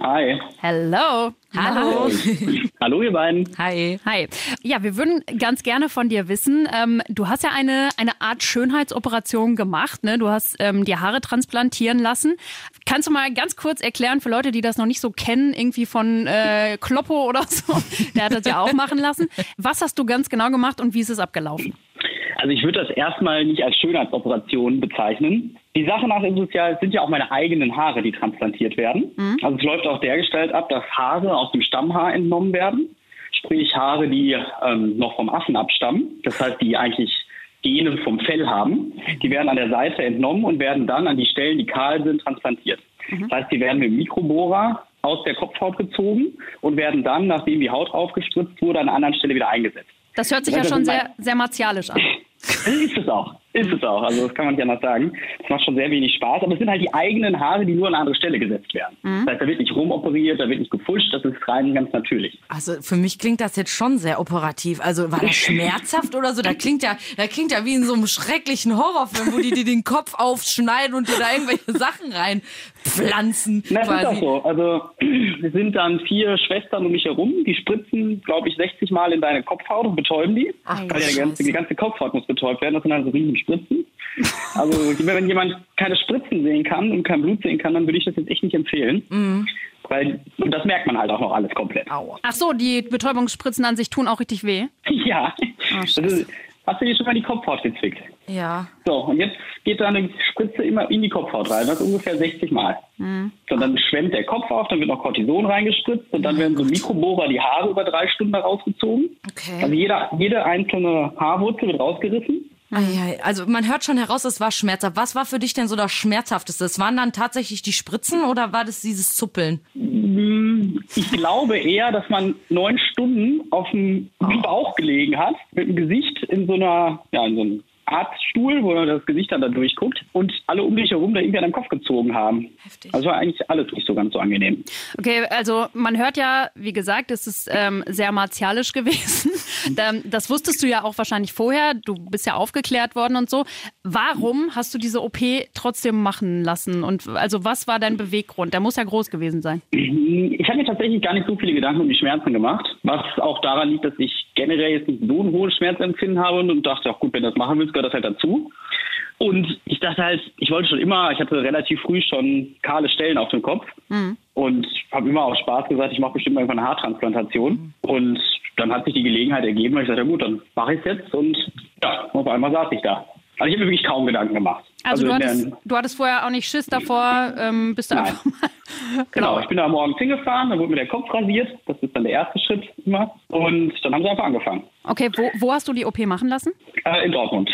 Hi. Hello. Hallo. Hallo, ihr beiden. Hi. Hi. Ja, wir würden ganz gerne von dir wissen, ähm, du hast ja eine, eine Art Schönheitsoperation gemacht, ne? Du hast ähm, die Haare transplantieren lassen. Kannst du mal ganz kurz erklären für Leute, die das noch nicht so kennen, irgendwie von äh, Kloppo oder so, der hat das ja auch machen lassen. Was hast du ganz genau gemacht und wie ist es abgelaufen? Also ich würde das erstmal nicht als Schönheitsoperation bezeichnen. Die Sache nach ist es ja, es sind ja auch meine eigenen Haare, die transplantiert werden. Also es läuft auch dergestalt ab, dass Haare aus dem Stammhaar entnommen werden. Sprich Haare, die ähm, noch vom Affen abstammen. Das heißt, die eigentlich Gene vom Fell haben. Die werden an der Seite entnommen und werden dann an die Stellen, die kahl sind, transplantiert. Das heißt, die werden mit dem Mikrobohrer aus der Kopfhaut gezogen und werden dann, nachdem die Haut aufgespritzt wurde, an einer anderen Stelle wieder eingesetzt. Das hört sich ja das schon sind sehr, sehr martialisch an. Ist es auch. Ist es auch. Also das kann man nicht anders sagen. Das macht schon sehr wenig Spaß. Aber es sind halt die eigenen Haare, die nur an eine andere Stelle gesetzt werden. Das heißt, da wird nicht rumoperiert, da wird nicht gefuscht. Das ist rein ganz natürlich. Also für mich klingt das jetzt schon sehr operativ. Also war das schmerzhaft oder so? Da klingt ja, da klingt ja wie in so einem schrecklichen Horrorfilm, wo die dir den Kopf aufschneiden und dir da irgendwelche Sachen reinpflanzen. Na, das ist quasi. auch so. Also es sind dann vier Schwestern um mich herum, die spritzen, glaube ich, 60 Mal in deine Kopfhaut und betäuben die. Ach, Weil die ganze, die ganze Kopfhaut muss betäubt werden. Das sind dann so riesen Spritzen. Also wenn jemand keine Spritzen sehen kann und kein Blut sehen kann, dann würde ich das jetzt echt nicht empfehlen. Mhm. Weil und das merkt man halt auch noch alles komplett. Aua. Ach so, die Betäubungsspritzen an sich tun auch richtig weh. Ja. Das ist, hast du dir schon mal die Kopfhaut gezwickt? Ja. So, und jetzt geht da eine Spritze immer in die Kopfhaut rein, das ungefähr 60 Mal. So, dann schwemmt der Kopf auf, dann wird noch Cortison reingespritzt und dann werden so Mikrobohrer die Haare über drei Stunden rausgezogen. Okay. Also jeder, jede einzelne Haarwurzel wird rausgerissen. Also man hört schon heraus, es war schmerzhaft. Was war für dich denn so das Schmerzhafteste? Es waren dann tatsächlich die Spritzen oder war das dieses Zuppeln? Ich glaube eher, dass man neun Stunden auf dem Bauch gelegen hat, mit dem Gesicht in so einer, ja, in so einem Arztstuhl, wo das Gesicht dann da durchguckt und alle um dich herum da irgendwie an den Kopf gezogen haben. Heftig. Also war eigentlich alles nicht so ganz so angenehm. Okay, also man hört ja, wie gesagt, es ist ähm, sehr martialisch gewesen. Ähm, das wusstest du ja auch wahrscheinlich vorher. Du bist ja aufgeklärt worden und so. Warum hast du diese OP trotzdem machen lassen? Und also was war dein Beweggrund? Der muss ja groß gewesen sein. Ich habe mir tatsächlich gar nicht so viele Gedanken um die Schmerzen gemacht, was auch daran liegt, dass ich generell jetzt nicht so ein hohes Schmerzempfinden habe und dachte, auch gut, wenn du das machen willst, gehört das halt dazu. Und ich dachte halt, ich wollte schon immer, ich hatte relativ früh schon kahle Stellen auf dem Kopf und habe immer aus Spaß gesagt, ich mache bestimmt irgendwann eine Haartransplantation. Und dann hat sich die Gelegenheit ergeben, und ich sagte, ja gut, dann mache ich es jetzt und ja, auf einmal saß ich da. Also ich habe mir wirklich kaum Gedanken gemacht. Also, du, in hattest, der- du hattest vorher auch nicht Schiss davor, ähm, bist du Nein. einfach mal. Genau, ich bin da morgens hingefahren, dann wurde mir der Kopf rasiert. Das ist dann der erste Schritt immer. Und dann haben sie einfach angefangen. Okay, wo, wo hast du die OP machen lassen? Äh, in Dortmund.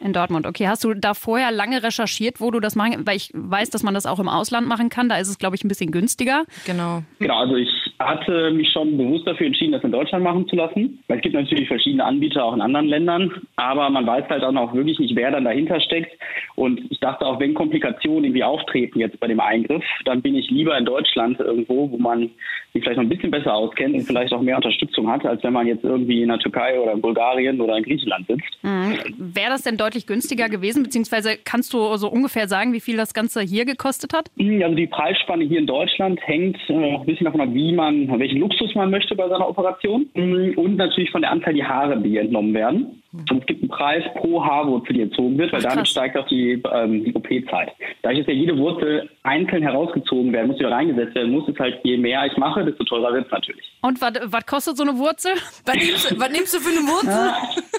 In Dortmund. Okay, hast du da vorher lange recherchiert, wo du das machen? Weil ich weiß, dass man das auch im Ausland machen kann. Da ist es, glaube ich, ein bisschen günstiger. Genau. Genau, also ich hatte mich schon bewusst dafür entschieden, das in Deutschland machen zu lassen. Weil es gibt natürlich verschiedene Anbieter auch in anderen Ländern, aber man weiß halt dann auch wirklich nicht, wer dann dahinter steckt. Und ich dachte auch, wenn Komplikationen irgendwie auftreten jetzt bei dem Eingriff, dann bin ich lieber in Deutschland irgendwo, wo man sich vielleicht noch ein bisschen besser auskennt und vielleicht auch mehr Unterstützung hat, als wenn man jetzt irgendwie in der Türkei oder in Bulgarien oder in Griechenland sitzt. Wäre das denn deutlich günstiger gewesen? Beziehungsweise kannst du so ungefähr sagen, wie viel das Ganze hier gekostet hat? Also die Preisspanne hier in Deutschland hängt äh, ein bisschen davon ab, wie man, welchen Luxus man möchte bei seiner Operation Mm, und natürlich von der Anzahl die Haare, die entnommen werden. Und es gibt einen Preis pro Haarwurzel, die entzogen wird, weil Ach, damit steigt auch die, ähm, die OP-Zeit. Dadurch, dass ja jede Wurzel einzeln herausgezogen werden muss, wieder reingesetzt werden muss, ist halt je mehr ich mache, desto teurer wird es natürlich. Und was kostet so eine Wurzel? Was nimmst, du- was nimmst du für eine Wurzel?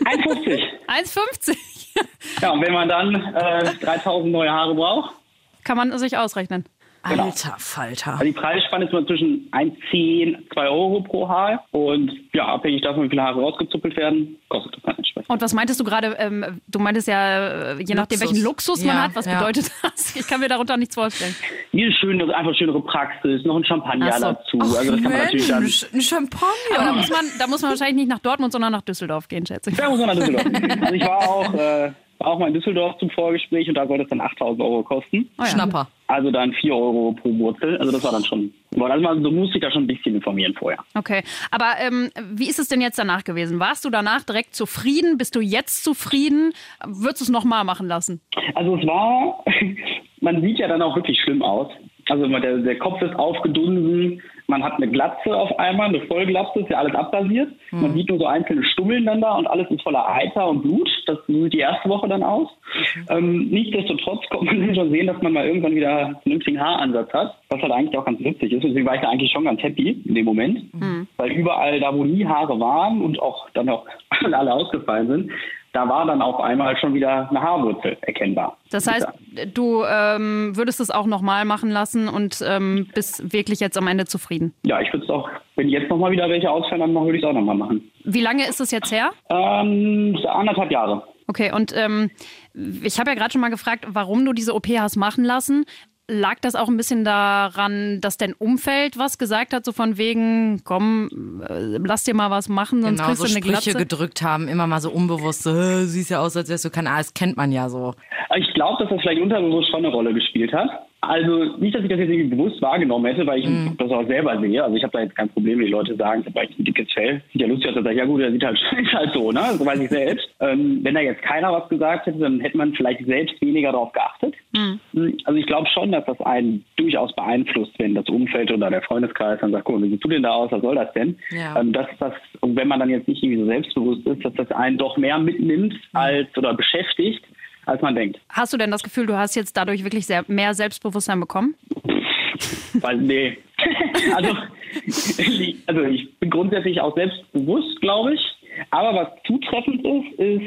1,50. 1,50. ja, und wenn man dann äh, 3000 neue Haare braucht, Kann man sich ausrechnen. Genau. Alter Falter. Also die Preisspanne ist mal zwischen 1,10, 2 Euro pro Haar. Und ja, abhängig davon, wie viele Haare rausgezuppelt werden, kostet das dann entsprechend. Und was meintest du gerade? Ähm, du meintest ja, äh, je nachdem, Luxus. welchen Luxus man Ja, hat. Was ja. bedeutet das? Ich kann mir darunter nichts vorstellen. Hier ist schön, einfach schönere Praxis, noch ein Champagner Ach so. dazu. also das kann man natürlich dann. Mensch, ein Champagner. Aber da muss, man, da muss man wahrscheinlich nicht nach Dortmund, sondern nach Düsseldorf gehen, schätze ich. Ja, muss man nach Düsseldorf. Also ich war auch, äh, war auch mal in Düsseldorf zum Vorgespräch und da sollte es dann 8000 Euro kosten. Oh ja. Schnapper. Also dann 4 Euro pro Wurzel. Also das war dann schon. Also man so musste ich da schon ein bisschen informieren vorher. Okay, aber ähm, wie ist es denn jetzt danach gewesen? Warst du danach direkt zufrieden? Bist du jetzt zufrieden? Würdest du es nochmal machen lassen? Also es war, man sieht ja dann auch wirklich schlimm aus. Also der, der Kopf ist aufgedunsen, man hat eine Glatze auf einmal, eine Vollglatze, ist ja alles abrasiert. Mhm. Man sieht nur so einzelne Stummeln dann da und alles ist voller Eiter und Blut. Das sieht die erste Woche dann aus. Mhm. Ähm, nichtsdestotrotz kommt man schon sehen, dass man mal irgendwann wieder einen vernünftigen Haaransatz hat, was halt eigentlich auch ganz witzig ist. Deswegen war ich da eigentlich schon ganz happy in dem Moment, mhm. weil überall da, wo nie Haare waren und auch dann auch alle ausgefallen sind, da war dann auf einmal schon wieder eine Haarwurzel erkennbar. Das heißt, du ähm, würdest es auch nochmal machen lassen und ähm, bist wirklich jetzt am Ende zufrieden? Ja, ich würde es auch, wenn jetzt nochmal wieder welche ausfallen, dann würde ich es auch nochmal machen. Wie lange ist es jetzt her? Ähm, anderthalb Jahre. Okay, und ähm, ich habe ja gerade schon mal gefragt, warum du diese OP hast machen lassen. Lag das auch ein bisschen daran, dass dein Umfeld was gesagt hat, so von wegen, komm, äh, lass dir mal was machen, sonst genau, kriegst so du eine Sprüche Glatze? gedrückt haben, immer mal so unbewusst, so, "Äh, siehst ja aus, als wärst du kein A, das kennt man ja so. Ich glaube, dass das vielleicht unterbewusst schon eine Rolle gespielt hat. Also nicht, dass ich das jetzt irgendwie bewusst wahrgenommen hätte, weil ich Mhm. das auch selber sehe. Also ich habe da jetzt kein Problem, wenn die Leute sagen, ich habe eigentlich ein dickes Fell. Sieht ja lustig aus, dann sage ich, ja gut, der sieht halt, ist halt so, ne? So weiß ich selbst. Ähm, wenn da jetzt keiner was gesagt hätte, dann hätte man vielleicht selbst weniger darauf geachtet. Mhm. Also ich glaube schon, dass das einen durchaus beeinflusst, wenn das Umfeld oder der Freundeskreis dann sagt, guck mal, wie siehst du denn da aus, was soll das denn? Ja. Ähm, dass das, und wenn man dann jetzt nicht irgendwie so selbstbewusst ist, dass das einen doch mehr mitnimmt als oder beschäftigt, als man denkt. Hast du denn das Gefühl, du hast jetzt dadurch wirklich sehr, mehr Selbstbewusstsein bekommen? Weil, nee. also, also ich bin grundsätzlich auch selbstbewusst, glaube ich. Aber was zutreffend ist, ist,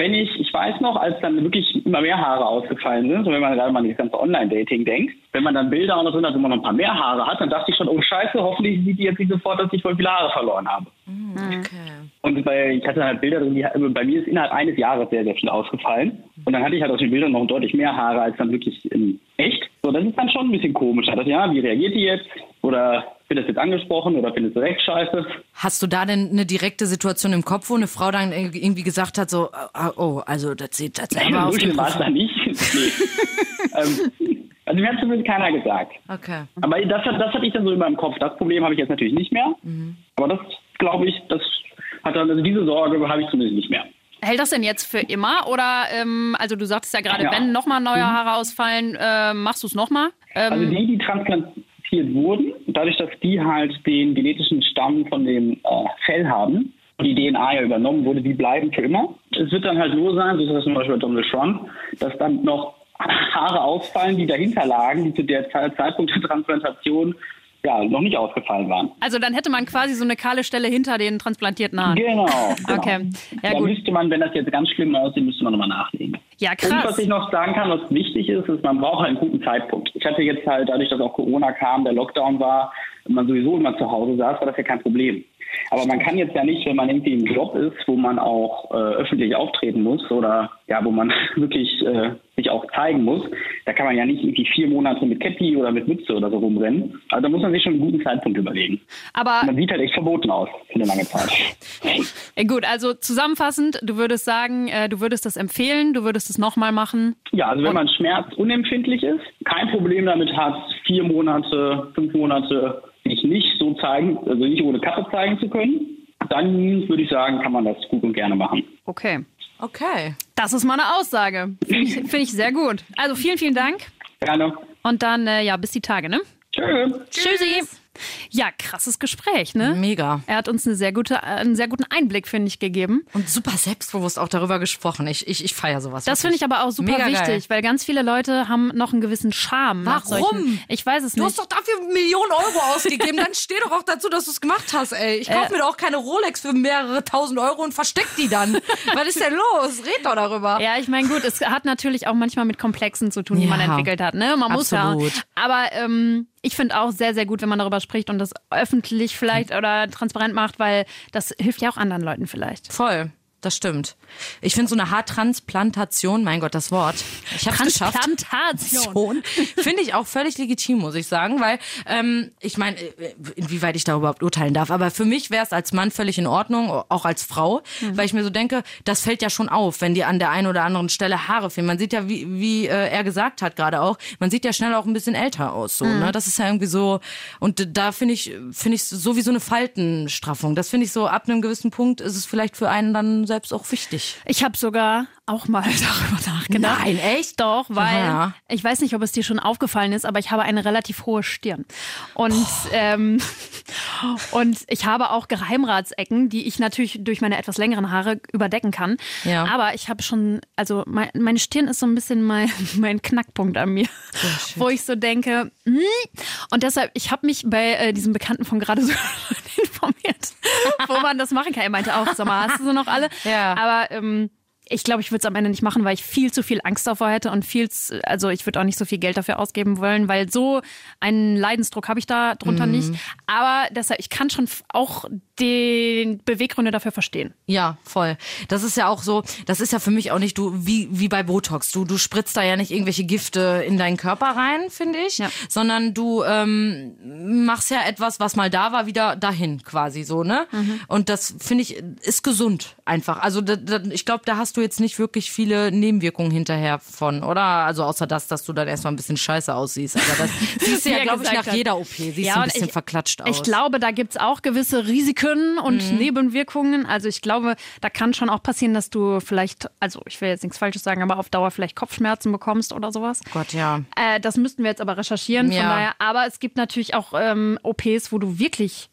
wenn ich, ich weiß noch, als dann wirklich immer mehr Haare ausgefallen sind, so wenn man gerade mal an das ganze Online-Dating denkt, wenn man dann Bilder auch noch drin hat, wo man noch ein paar mehr Haare hat, dann dachte ich schon, oh Scheiße, hoffentlich sieht die jetzt nicht sofort, dass ich voll viele Haare verloren habe. Okay. Und bei, ich hatte halt Bilder drin, die, also bei mir ist innerhalb eines Jahres sehr, sehr viel ausgefallen. Und dann hatte ich halt auf den Bildern noch deutlich mehr Haare als dann wirklich in echt. So, das ist dann schon ein bisschen komisch. Ich, ja, wie reagiert die jetzt? Oder wird das jetzt angesprochen oder findet sie recht scheiße? Hast du da denn eine direkte Situation im Kopf, wo eine Frau dann irgendwie gesagt hat, so, ah, oh, also das sieht Nein, auf dem schlimm war es da nicht. Ähm, also mir hat zumindest keiner gesagt. Okay. Aber das, das hatte ich dann so in meinem Kopf. Das Problem habe ich jetzt natürlich nicht mehr. Aber das glaube ich, das hat dann, also diese Sorge habe ich zumindest nicht mehr. Hält das denn jetzt für immer? Oder, ähm, also du sagtest ja gerade, Ja. wenn nochmal neue Haare ausfallen, äh, machst du es nochmal? Ähm, Also die, die transplantiert wurden, dadurch, dass die halt den genetischen Stamm von dem äh, Fell haben, die DNA ja übernommen wurde, die bleiben für immer. Es wird dann halt nur sein, so ist das zum Beispiel bei Donald Trump, dass dann noch Haare ausfallen, die dahinter lagen, die zu der Ze- Zeitpunkt der Transplantation ja noch nicht ausgefallen waren. also dann hätte man quasi so eine kahle Stelle hinter den transplantierten Haaren. Genau. genau. Okay. Ja, da gut. müsste man, wenn das jetzt ganz schlimm aussieht, müsste man nochmal nachlegen. Ja, Und was krass. ich noch sagen kann, was wichtig ist, ist, man braucht einen guten Zeitpunkt. Ich hatte jetzt halt, dadurch, dass auch Corona kam, der Lockdown war, man sowieso immer zu Hause saß, war das ja kein Problem. Aber man kann jetzt ja nicht, wenn man irgendwie im Job ist, wo man auch äh, öffentlich auftreten muss oder ja, wo man wirklich äh, sich auch zeigen muss, da kann man ja nicht irgendwie vier Monate mit Cappy oder mit Mütze oder so rumrennen. Also da muss man sich schon einen guten Zeitpunkt überlegen. Aber Man sieht halt echt verboten aus für eine lange Zeit. gut, also zusammenfassend, du würdest sagen, äh, du würdest das empfehlen, du würdest es nochmal machen. Ja, also wenn man schmerzunempfindlich ist, kein Problem damit hat, vier Monate, fünf Monate sich nicht so zeigen, also nicht ohne Kappe zeigen zu können, dann würde ich sagen, kann man das gut und gerne machen. Okay. Okay. Das ist mal eine Aussage. Finde ich, find ich sehr gut. Also vielen, vielen Dank. Gerne. Und dann, äh, ja, bis die Tage, ne? Tschö. Tschüssi. Ja, krasses Gespräch, ne? Mega. Er hat uns eine sehr gute, einen sehr guten Einblick, finde ich, gegeben. Und super selbstbewusst auch darüber gesprochen. Ich, ich, ich feiere sowas. Das finde ich aber auch super Mega geil. wichtig, weil ganz viele Leute haben noch einen gewissen Charme. Warum? Solchen, ich weiß es Du nicht. hast doch dafür Millionen Euro ausgegeben. Dann steh doch auch dazu, dass du es gemacht hast, ey. Ich kaufe mir doch auch keine Rolex für mehrere tausend Euro und versteck die dann. Was ist denn los? Red doch darüber. Ja, ich meine, gut, es hat natürlich auch manchmal mit Komplexen zu tun, die Ja. man entwickelt hat. Ne? Man muss ja. Absolut. Aber ähm, ich finde auch sehr, sehr gut, wenn man darüber spricht und das öffentlich vielleicht oder transparent macht, weil das hilft ja auch anderen Leuten vielleicht. Voll. Das stimmt. Ich finde so eine Haartransplantation, mein Gott, das Wort. Ich hab's geschafft. Transplantation. Finde ich auch völlig legitim, muss ich sagen, weil ähm, ich meine, äh, inwieweit ich da überhaupt urteilen darf, aber für mich wäre es als Mann völlig in Ordnung, auch als Frau, weil ich mir so denke, das fällt ja schon auf, wenn dir an der einen oder anderen Stelle Haare fehlen. Man sieht ja, wie, wie äh, er gesagt hat gerade auch, man sieht ja schnell auch ein bisschen älter aus, so, ne? Das ist ja irgendwie so und da finde ich finde ich so wie so eine Faltenstraffung. Das finde ich so ab einem gewissen Punkt ist es vielleicht für einen dann selbst auch wichtig. Ich habe sogar auch mal darüber nachgedacht. Nein, echt? Doch, weil Ja. ich weiß nicht, ob es dir schon aufgefallen ist, aber ich habe eine relativ hohe Stirn. Und, ähm, und ich habe auch Geheimratsecken, die ich natürlich durch meine etwas längeren Haare überdecken kann. Ja. Aber ich habe schon, also mein, meine Stirn ist so ein bisschen mein, mein Knackpunkt an mir, wo ich so denke, hm. und deshalb, ich habe mich bei äh, diesem Bekannten von gerade so informiert, wo man das machen kann. Er meinte auch, sag mal, hast du sie noch alle? Ja. Aber ähm, ich glaube, ich würde es am Ende nicht machen, weil ich viel zu viel Angst davor hätte und viel, zu, also ich würde auch nicht so viel Geld dafür ausgeben wollen, weil so einen Leidensdruck habe ich da drunter Mhm. nicht. Aber deshalb, ich kann schon auch die Beweggründe dafür verstehen. Ja, voll. Das ist ja auch so, das ist ja für mich auch nicht du wie wie bei Botox. Du du spritzt da ja nicht irgendwelche Gifte in deinen Körper rein, finde ich, Ja. sondern du ähm, machst ja etwas, was mal da war, wieder dahin quasi so, ne? Und das finde ich ist gesund einfach. Also da, da, ich glaube, da hast du jetzt nicht wirklich viele Nebenwirkungen hinterher von, oder? Also außer das, dass du dann erstmal ein bisschen scheiße aussiehst, aber das siehst du ja glaube ich nach hat. jeder OP, siehst Ja, du ein bisschen ich- verklatscht aus. Ich glaube, da gibt's auch gewisse Risiken und Nebenwirkungen. Also ich glaube, da kann schon auch passieren, dass du vielleicht, also ich will jetzt nichts Falsches sagen, aber auf Dauer vielleicht Kopfschmerzen bekommst oder sowas. Gott, ja. Äh, das müssten wir jetzt aber recherchieren. Von Ja. daher, aber es gibt natürlich auch ähm, OPs, wo du wirklich,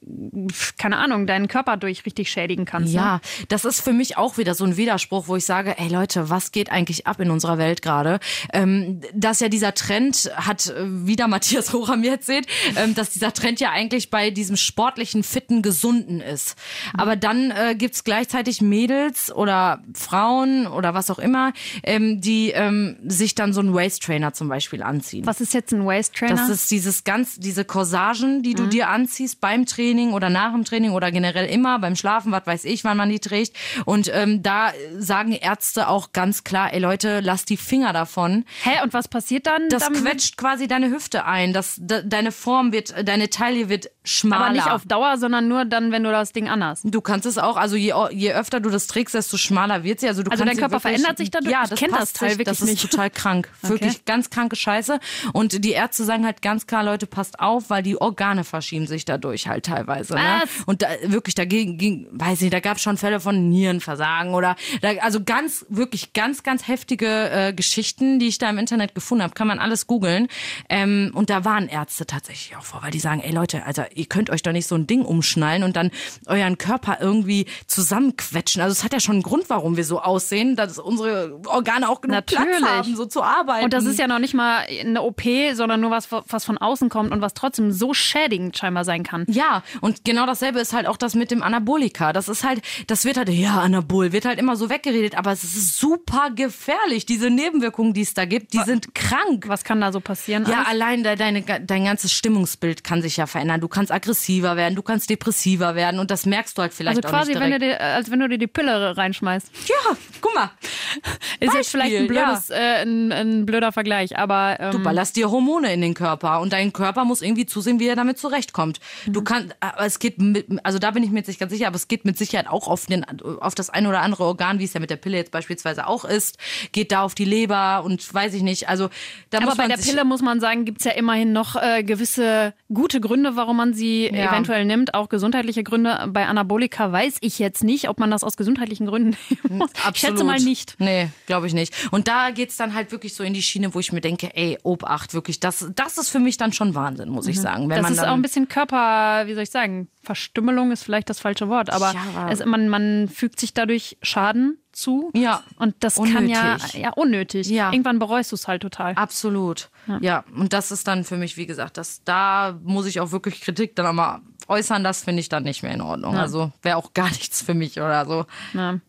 keine Ahnung, deinen Körper durch richtig schädigen kannst. Ne? Ja, das ist für mich auch wieder so ein Widerspruch, wo ich sage, ey Leute, was geht eigentlich ab in unserer Welt gerade? Ähm, dass ja dieser Trend hat äh, wieder Matthias Rocher mir erzählt, ähm, dass dieser Trend ja eigentlich bei diesem sportlichen, fitten, gesunden ist. Aber dann äh, gibt's gleichzeitig Mädels oder Frauen oder was auch immer, ähm, die ähm, sich dann so einen Waist Trainer zum Beispiel anziehen. Was ist jetzt ein Waist Trainer? Das ist dieses ganz, diese Corsagen, die du dir anziehst beim Training oder nach dem Training oder generell immer beim Schlafen, was weiß ich, wann man die trägt. Und ähm, da sagen Ärzte auch ganz klar, ey Leute, lass die Finger davon. Hä, und was passiert dann? Das damit? quetscht quasi deine Hüfte ein. Das, de, deine Form wird, deine Taille wird schmaler. Aber nicht auf Dauer, sondern nur dann, wenn du das Ding anhast. Du kannst es auch, also je, je öfter du das trägst, desto schmaler wird sie. Also, du Also kannst dein Körper wirklich, verändert sich dadurch? Ja, Ich das kenn das Teil sich. wirklich Das ist nicht. total krank. Wirklich ganz kranke Scheiße. Und die Ärzte sagen halt ganz klar, Leute, passt auf, weil die Organe verschieben sich dadurch halt teilweise. Ne? Was? Und da, wirklich dagegen ging, weiß nicht, da gab es schon Fälle von Nierenversagen oder da, also ganz, wirklich ganz, ganz heftige äh, Geschichten, die ich da im Internet gefunden habe. Kann man alles googeln. Ähm, und da waren Ärzte tatsächlich auch vor, weil die sagen, ey Leute, also ihr könnt euch doch nicht so ein Ding umschnallen und dann euren Körper irgendwie zusammenquetschen. Also es hat ja schon einen Grund, warum wir so aussehen, dass unsere Organe auch genug Platz Natürlich. haben, so zu arbeiten. Und das ist ja noch nicht mal eine OP, sondern nur was, was von außen kommt und was trotzdem so schädigend scheinbar sein kann. Ja, und genau dasselbe ist halt auch das mit dem Anabolika. Das ist halt, das wird halt, ja, Anabol, wird halt immer so weggeredet, aber es ist super gefährlich. Diese Nebenwirkungen, die es da gibt, die sind krank. Was kann da so passieren? Ja, alles? allein de- deine, dein ganzes Stimmungsbild kann sich ja verändern. Du kannst aggressiver werden, du kannst depressiver werden und das merkst du halt vielleicht also auch quasi, nicht wenn du direkt. dir, als wenn du dir die Pille reinschmeißt. ja, guck mal, Ist jetzt vielleicht ein, Beispiel, blödes, äh, ein, ein blöder Vergleich, aber ähm, Du ballerst dir Hormone in den Körper und dein Körper muss irgendwie zusehen, wie er damit zurechtkommt. Mhm. Du kannst, aber es geht mit, also da bin ich mir jetzt nicht ganz sicher, aber es geht mit Sicherheit auch auf, den, auf das ein oder andere Organ, wie es ja mit der Pille jetzt beispielsweise auch ist, geht da auf die Leber und weiß ich nicht. Also da aber bei der Pille muss man sagen, gibt's ja immerhin noch äh, gewisse gute Gründe, warum man sie Ja. eventuell nimmt, auch gesundheitliche Gründe. Bei Anabolika weiß ich jetzt nicht, ob man das aus gesundheitlichen Gründen nehmen muss. Ich schätze mal nicht. Nee, glaube ich nicht. Und da geht's dann halt wirklich so in die Schiene, wo ich mir denke, ey, Obacht, wirklich, das, das ist für mich dann schon Wahnsinn, muss ich sagen. Wenn Mhm. Das man ist auch ein bisschen Körper, wie soll ich sagen, Verstümmelung ist vielleicht das falsche Wort, aber Ja, es, man, man fügt sich dadurch Schaden zu. Ja, Und das kann ja, unnötig. ja unnötig. Ja. Irgendwann bereust du es halt total. Absolut. Ja. und das ist dann für mich, wie gesagt, das, da muss ich auch wirklich Kritik dann einmal äußern, das finde ich dann nicht mehr in Ordnung. Also wäre auch gar nichts für mich oder so. Ja.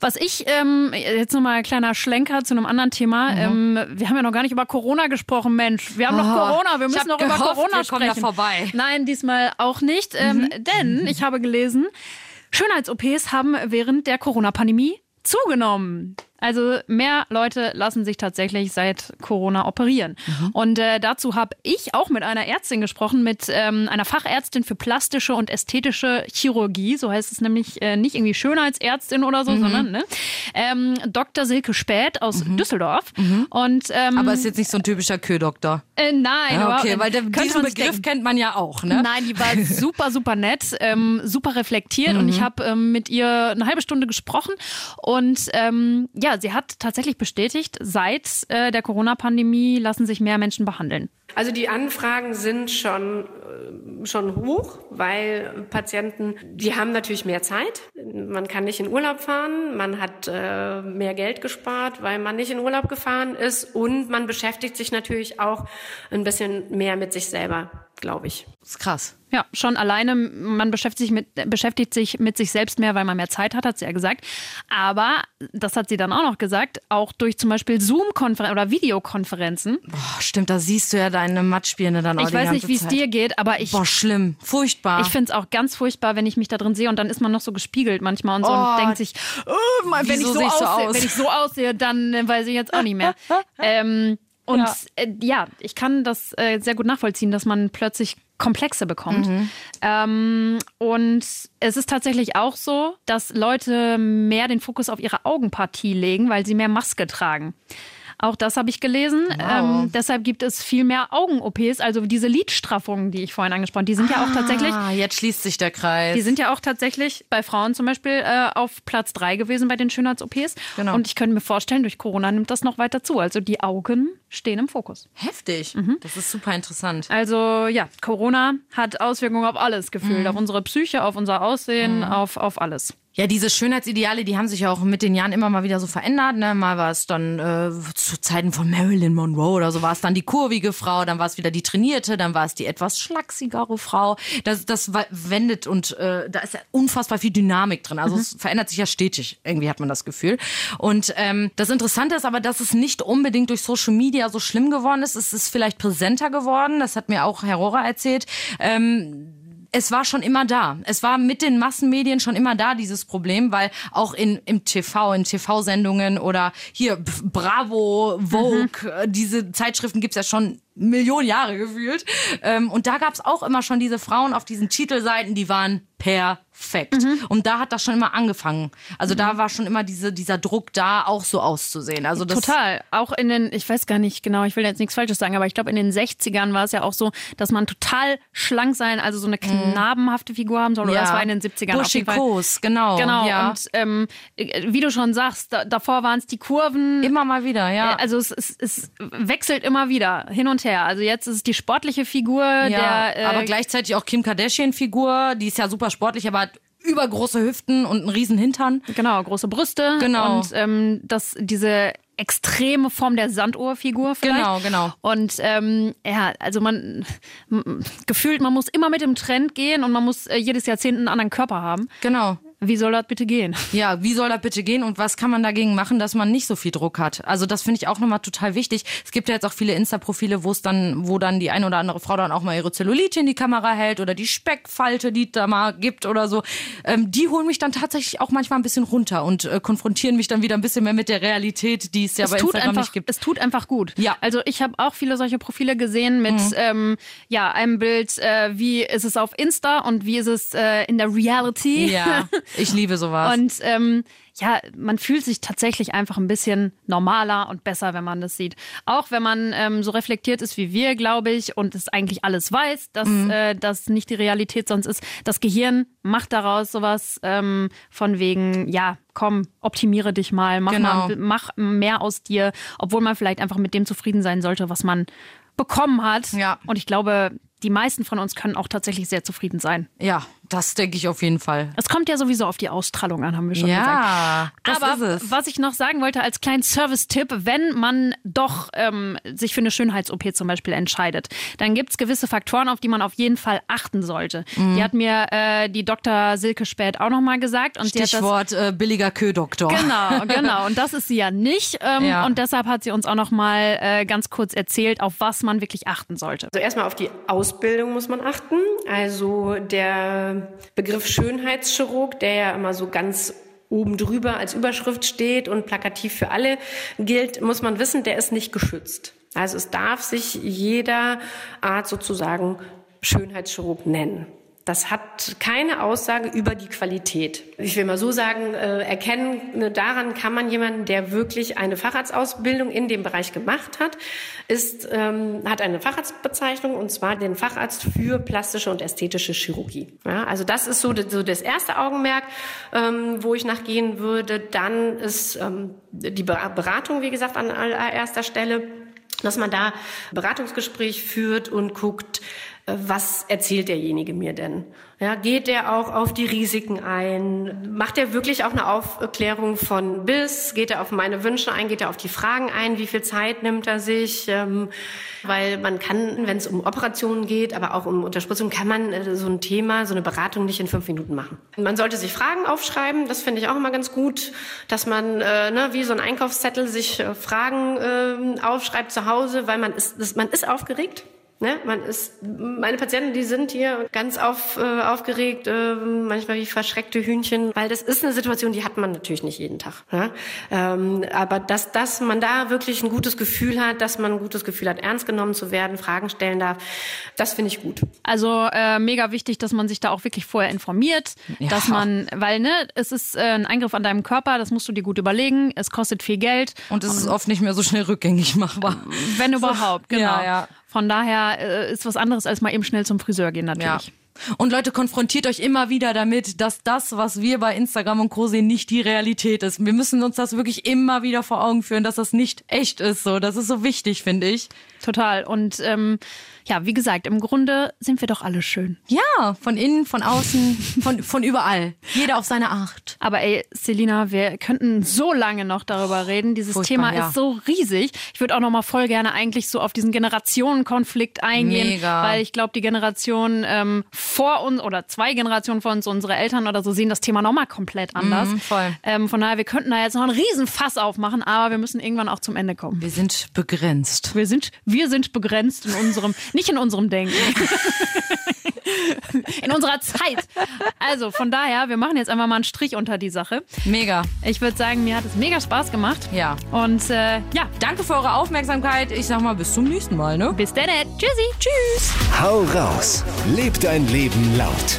Was ich, ähm, jetzt nochmal ein kleiner Schlenker zu einem anderen Thema. Mhm. Ähm, wir haben ja noch gar nicht über Corona gesprochen, Mensch. Wir haben noch Corona, wir müssen noch über gehofft, Corona wir kommen da sprechen. vorbei. Mhm. Nein, diesmal auch nicht. Ähm, Denn ich habe gelesen, Schönheits-OPs haben während der Corona-Pandemie zugenommen. Also mehr Leute lassen sich tatsächlich seit Corona operieren. Mhm. Und äh, dazu habe ich auch mit einer Ärztin gesprochen, mit ähm, einer Fachärztin für plastische und ästhetische Chirurgie. So heißt es nämlich äh, nicht irgendwie Schönheitsärztin oder so, mhm. sondern ne? ähm, Dr. Silke Spät aus mhm. Düsseldorf. Mhm. Und, ähm, Aber ist jetzt nicht so ein typischer Ködoktor. Äh, nein, ja, okay, weil der, diesen Begriff denken. kennt man ja auch. Ne? Nein, die war super, super nett, ähm, super reflektiert und ich mhm. habe ähm, mit ihr eine halbe Stunde gesprochen und ähm, ja, ja, sie hat tatsächlich bestätigt, seit äh, der Corona-Pandemie lassen sich mehr Menschen behandeln. Also die Anfragen sind schon, äh, schon hoch, weil Patienten, die haben natürlich mehr Zeit. Man kann nicht in Urlaub fahren, man hat äh, mehr Geld gespart, weil man nicht in Urlaub gefahren ist und man beschäftigt sich natürlich auch ein bisschen mehr mit sich selber, glaube ich. Das ist krass. Ja, schon alleine, man beschäftigt sich, mit, beschäftigt sich mit sich selbst mehr, weil man mehr Zeit hat, hat sie ja gesagt. Aber, das hat sie dann auch noch gesagt, auch durch zum Beispiel Zoom-Konferenzen oder Videokonferenzen. Boah, stimmt, da siehst du ja deine Matschbirne dann auch Ich weiß nicht, wie es dir geht, aber ich. Boah, schlimm, furchtbar. Ich finde es auch ganz furchtbar, wenn ich mich da drin sehe und dann ist man noch so gespiegelt manchmal und so oh, und denkt sich, oh, wenn, ich so aussehe, so aus? wenn ich so aussehe, dann äh, weiß ich jetzt auch nicht mehr. ähm, und ja. Äh, ja. ich kann das äh, sehr gut nachvollziehen, dass man plötzlich Komplexe bekommt. Mhm. Ähm, und es ist tatsächlich auch so, dass Leute mehr den Fokus auf ihre Augenpartie legen, weil sie mehr Maske tragen. Auch das habe ich gelesen. Wow. Ähm, deshalb gibt es viel mehr Augen-OPs, also diese Lidstraffungen, die ich vorhin angesprochen, die sind ah, ja auch tatsächlich. Ah, jetzt schließt sich der Kreis. Die sind ja auch tatsächlich bei Frauen zum Beispiel äh, auf Platz drei gewesen bei den Schönheits-OPs. Genau. Und ich könnte mir vorstellen, durch Corona nimmt das noch weiter zu. Also die Augen stehen im Fokus. Heftig. Mhm. Das ist super interessant. Also ja, Corona hat Auswirkungen auf alles gefühlt, mhm. auf unsere Psyche, auf unser Aussehen, mhm. auf, auf alles. Ja, diese Schönheitsideale, die haben sich ja auch mit den Jahren immer mal wieder so verändert. Ne? Mal war es dann äh, zu Zeiten von Marilyn Monroe oder so war es dann die kurvige Frau, dann war es wieder die trainierte, dann war es die etwas schlachsigere Frau. Das, das wendet und äh, da ist ja unfassbar viel Dynamik drin. Also mhm. es verändert sich ja stetig, irgendwie hat man das Gefühl. Und ähm, das Interessante ist aber, dass es nicht unbedingt durch Social Media so schlimm geworden ist. Es ist vielleicht präsenter geworden. Das hat mir auch Herr Rohrer erzählt. Ähm, es war schon immer da. Es war mit den Massenmedien schon immer da, dieses Problem, weil auch in, im TV, in TV-Sendungen oder hier Bravo, Vogue, mhm. diese Zeitschriften gibt's ja schon Millionen Jahre gefühlt. Ähm, und da gab's auch immer schon diese Frauen auf diesen Titelseiten, die waren perfekt. Mhm. Und da hat das schon immer angefangen. Also mhm. da war schon immer diese, dieser Druck da, auch so auszusehen. Also Total. Auch in den, ich weiß gar nicht genau, ich will jetzt nichts Falsches sagen, aber ich glaube in den 60ern war es ja auch so, dass man total schlank sein, also so eine mhm. knabenhafte Figur haben soll. Oder ja. das war in den 70ern Buschikos, genau. Genau. Ja. Und ähm, wie du schon sagst, da, davor waren es die Kurven. Immer mal wieder, ja. Also es, es, es wechselt immer wieder hin und her. Also jetzt ist es die sportliche Figur. Ja, der, äh, aber gleichzeitig auch Kim Kardashian-Figur, die ist ja super sportlich, aber übergroße Hüften und einen riesen Hintern. Genau, große Brüste. Genau. Und ähm, das, diese extreme Form der Sanduhrfigur vielleicht. Genau, genau. Und ähm, ja, also man gefühlt, man muss immer mit dem Trend gehen und man muss äh, jedes Jahrzehnt einen anderen Körper haben. Genau. Wie soll das bitte gehen? Ja, wie soll das bitte gehen und was kann man dagegen machen, dass man nicht so viel Druck hat? Also das finde ich auch nochmal total wichtig. Es gibt ja jetzt auch viele Insta-Profile, wo es dann, wo dann die eine oder andere Frau dann auch mal ihre Zellulite in die Kamera hält oder die Speckfalte, die da mal gibt oder so. Ähm, die holen mich dann tatsächlich auch manchmal ein bisschen runter und äh, konfrontieren mich dann wieder ein bisschen mehr mit der Realität, die es ja es bei Instagram einfach, nicht gibt. Es tut einfach gut. Ja. Also ich habe auch viele solche Profile gesehen mit mhm. ähm, ja einem Bild, äh, wie ist es auf Insta und wie ist es äh, in der Reality. Ja. Ich liebe sowas. Und ähm, ja, man fühlt sich tatsächlich einfach ein bisschen normaler und besser, wenn man das sieht. Auch wenn man ähm, so reflektiert ist wie wir, glaube ich, und es eigentlich alles weiß, dass mhm. äh, das nicht die Realität sonst ist. Das Gehirn macht daraus sowas ähm, von wegen, ja, komm, optimiere dich mal, mach, genau. mal, mach mehr aus dir, obwohl man vielleicht einfach mit dem zufrieden sein sollte, was man bekommen hat. Ja. Und ich glaube, die meisten von uns können auch tatsächlich sehr zufrieden sein. Ja, das denke ich auf jeden Fall. Es kommt ja sowieso auf die Ausstrahlung an, haben wir schon ja, gesagt. Aber was ich noch sagen wollte als kleinen Service-Tipp, wenn man doch ähm, sich für eine Schönheits-OP zum Beispiel entscheidet, dann gibt es gewisse Faktoren, auf die man auf jeden Fall achten sollte. Mhm. Die hat mir äh, die Dr. Silke Spät auch nochmal gesagt. Und Stichwort das, äh, billiger Ködoktor. Genau, genau. Und das ist sie ja nicht. Ähm, ja. Und deshalb hat sie uns auch nochmal äh, ganz kurz erzählt, auf was man wirklich achten sollte. Also erstmal auf die Ausbildung muss man achten. Also der Begriff Schönheitschirurg, der ja immer so ganz oben drüber als Überschrift steht und plakativ für alle gilt, muss man wissen, der ist nicht geschützt. Also es darf sich jeder Art sozusagen Schönheitschirurg nennen. Das hat keine Aussage über die Qualität. Ich will mal so sagen, äh, erkennen, ne, daran kann man jemanden, der wirklich eine Facharztausbildung in dem Bereich gemacht hat, ist, ähm, hat eine Facharztbezeichnung und zwar den Facharzt für plastische und ästhetische Chirurgie. Ja, also das ist so, so das erste Augenmerk, ähm, wo ich nachgehen würde. Dann ist ähm, die Beratung, wie gesagt, an allererster Stelle dass man da Beratungsgespräch führt und guckt, was erzählt derjenige mir denn? Ja, geht der auch auf die Risiken ein? Macht er wirklich auch eine Aufklärung von bis? Geht er auf meine Wünsche ein? Geht er auf die Fragen ein? Wie viel Zeit nimmt er sich? Ähm, weil man kann, wenn es um Operationen geht, aber auch um Unterspritzung, kann man äh, so ein Thema, so eine Beratung nicht in fünf Minuten machen. Man sollte sich Fragen aufschreiben. Das finde ich auch immer ganz gut, dass man äh, ne, wie so ein Einkaufszettel sich äh, Fragen äh, aufschreibt zu Hause, weil man ist, man ist aufgeregt. Ne? Man ist, meine Patienten, die sind hier ganz auf, äh, aufgeregt, äh, manchmal wie verschreckte Hühnchen, weil das ist eine Situation, die hat man natürlich nicht jeden Tag. Ne? Ähm, aber dass, dass man da wirklich ein gutes Gefühl hat, dass man ein gutes Gefühl hat, ernst genommen zu werden, Fragen stellen darf, das finde ich gut. Also äh, mega wichtig, dass man sich da auch wirklich vorher informiert, ja. dass man, weil ne, es ist äh, ein Eingriff an deinem Körper, das musst du dir gut überlegen, es kostet viel Geld. Und es ist oft nicht mehr so schnell rückgängig machbar. Wenn überhaupt, genau. Ja, ja. Von daher äh, ist was anderes als mal eben schnell zum Friseur gehen natürlich. Ja. Und Leute, konfrontiert euch immer wieder damit, dass das, was wir bei Instagram und Co. sehen, nicht die Realität ist. Wir müssen uns das wirklich immer wieder vor Augen führen, dass das nicht echt ist. So, das ist so wichtig, finde ich. Total. Und ähm, ja, wie gesagt, im Grunde sind wir doch alle schön. Ja, von innen, von außen, von, von überall. Jeder auf seine Art. Aber ey, Selina, wir könnten so lange noch darüber reden. Dieses Furchtbar, Thema ja. ist so riesig. Ich würde auch noch mal voll gerne eigentlich so auf diesen Generationenkonflikt eingehen, Mega. weil ich glaube, die Generation ähm, vor uns oder zwei Generationen vor uns, unsere Eltern oder so, sehen das Thema noch mal komplett anders. Mhm, voll. Ähm, von daher, wir könnten da jetzt noch einen riesen Fass aufmachen, aber wir müssen irgendwann auch zum Ende kommen. Wir sind begrenzt. Wir sind, wir sind begrenzt in unserem nicht in unserem Denken. in unserer Zeit. Also von daher, wir machen jetzt einfach mal einen Strich unter die Sache. Mega. Ich würde sagen, mir hat es mega Spaß gemacht. Ja. Und äh, ja. Danke für eure Aufmerksamkeit. Ich sag mal, bis zum nächsten Mal, ne? Bis dann. Tschüssi. Tschüss. Hau raus. Leb dein Leben laut.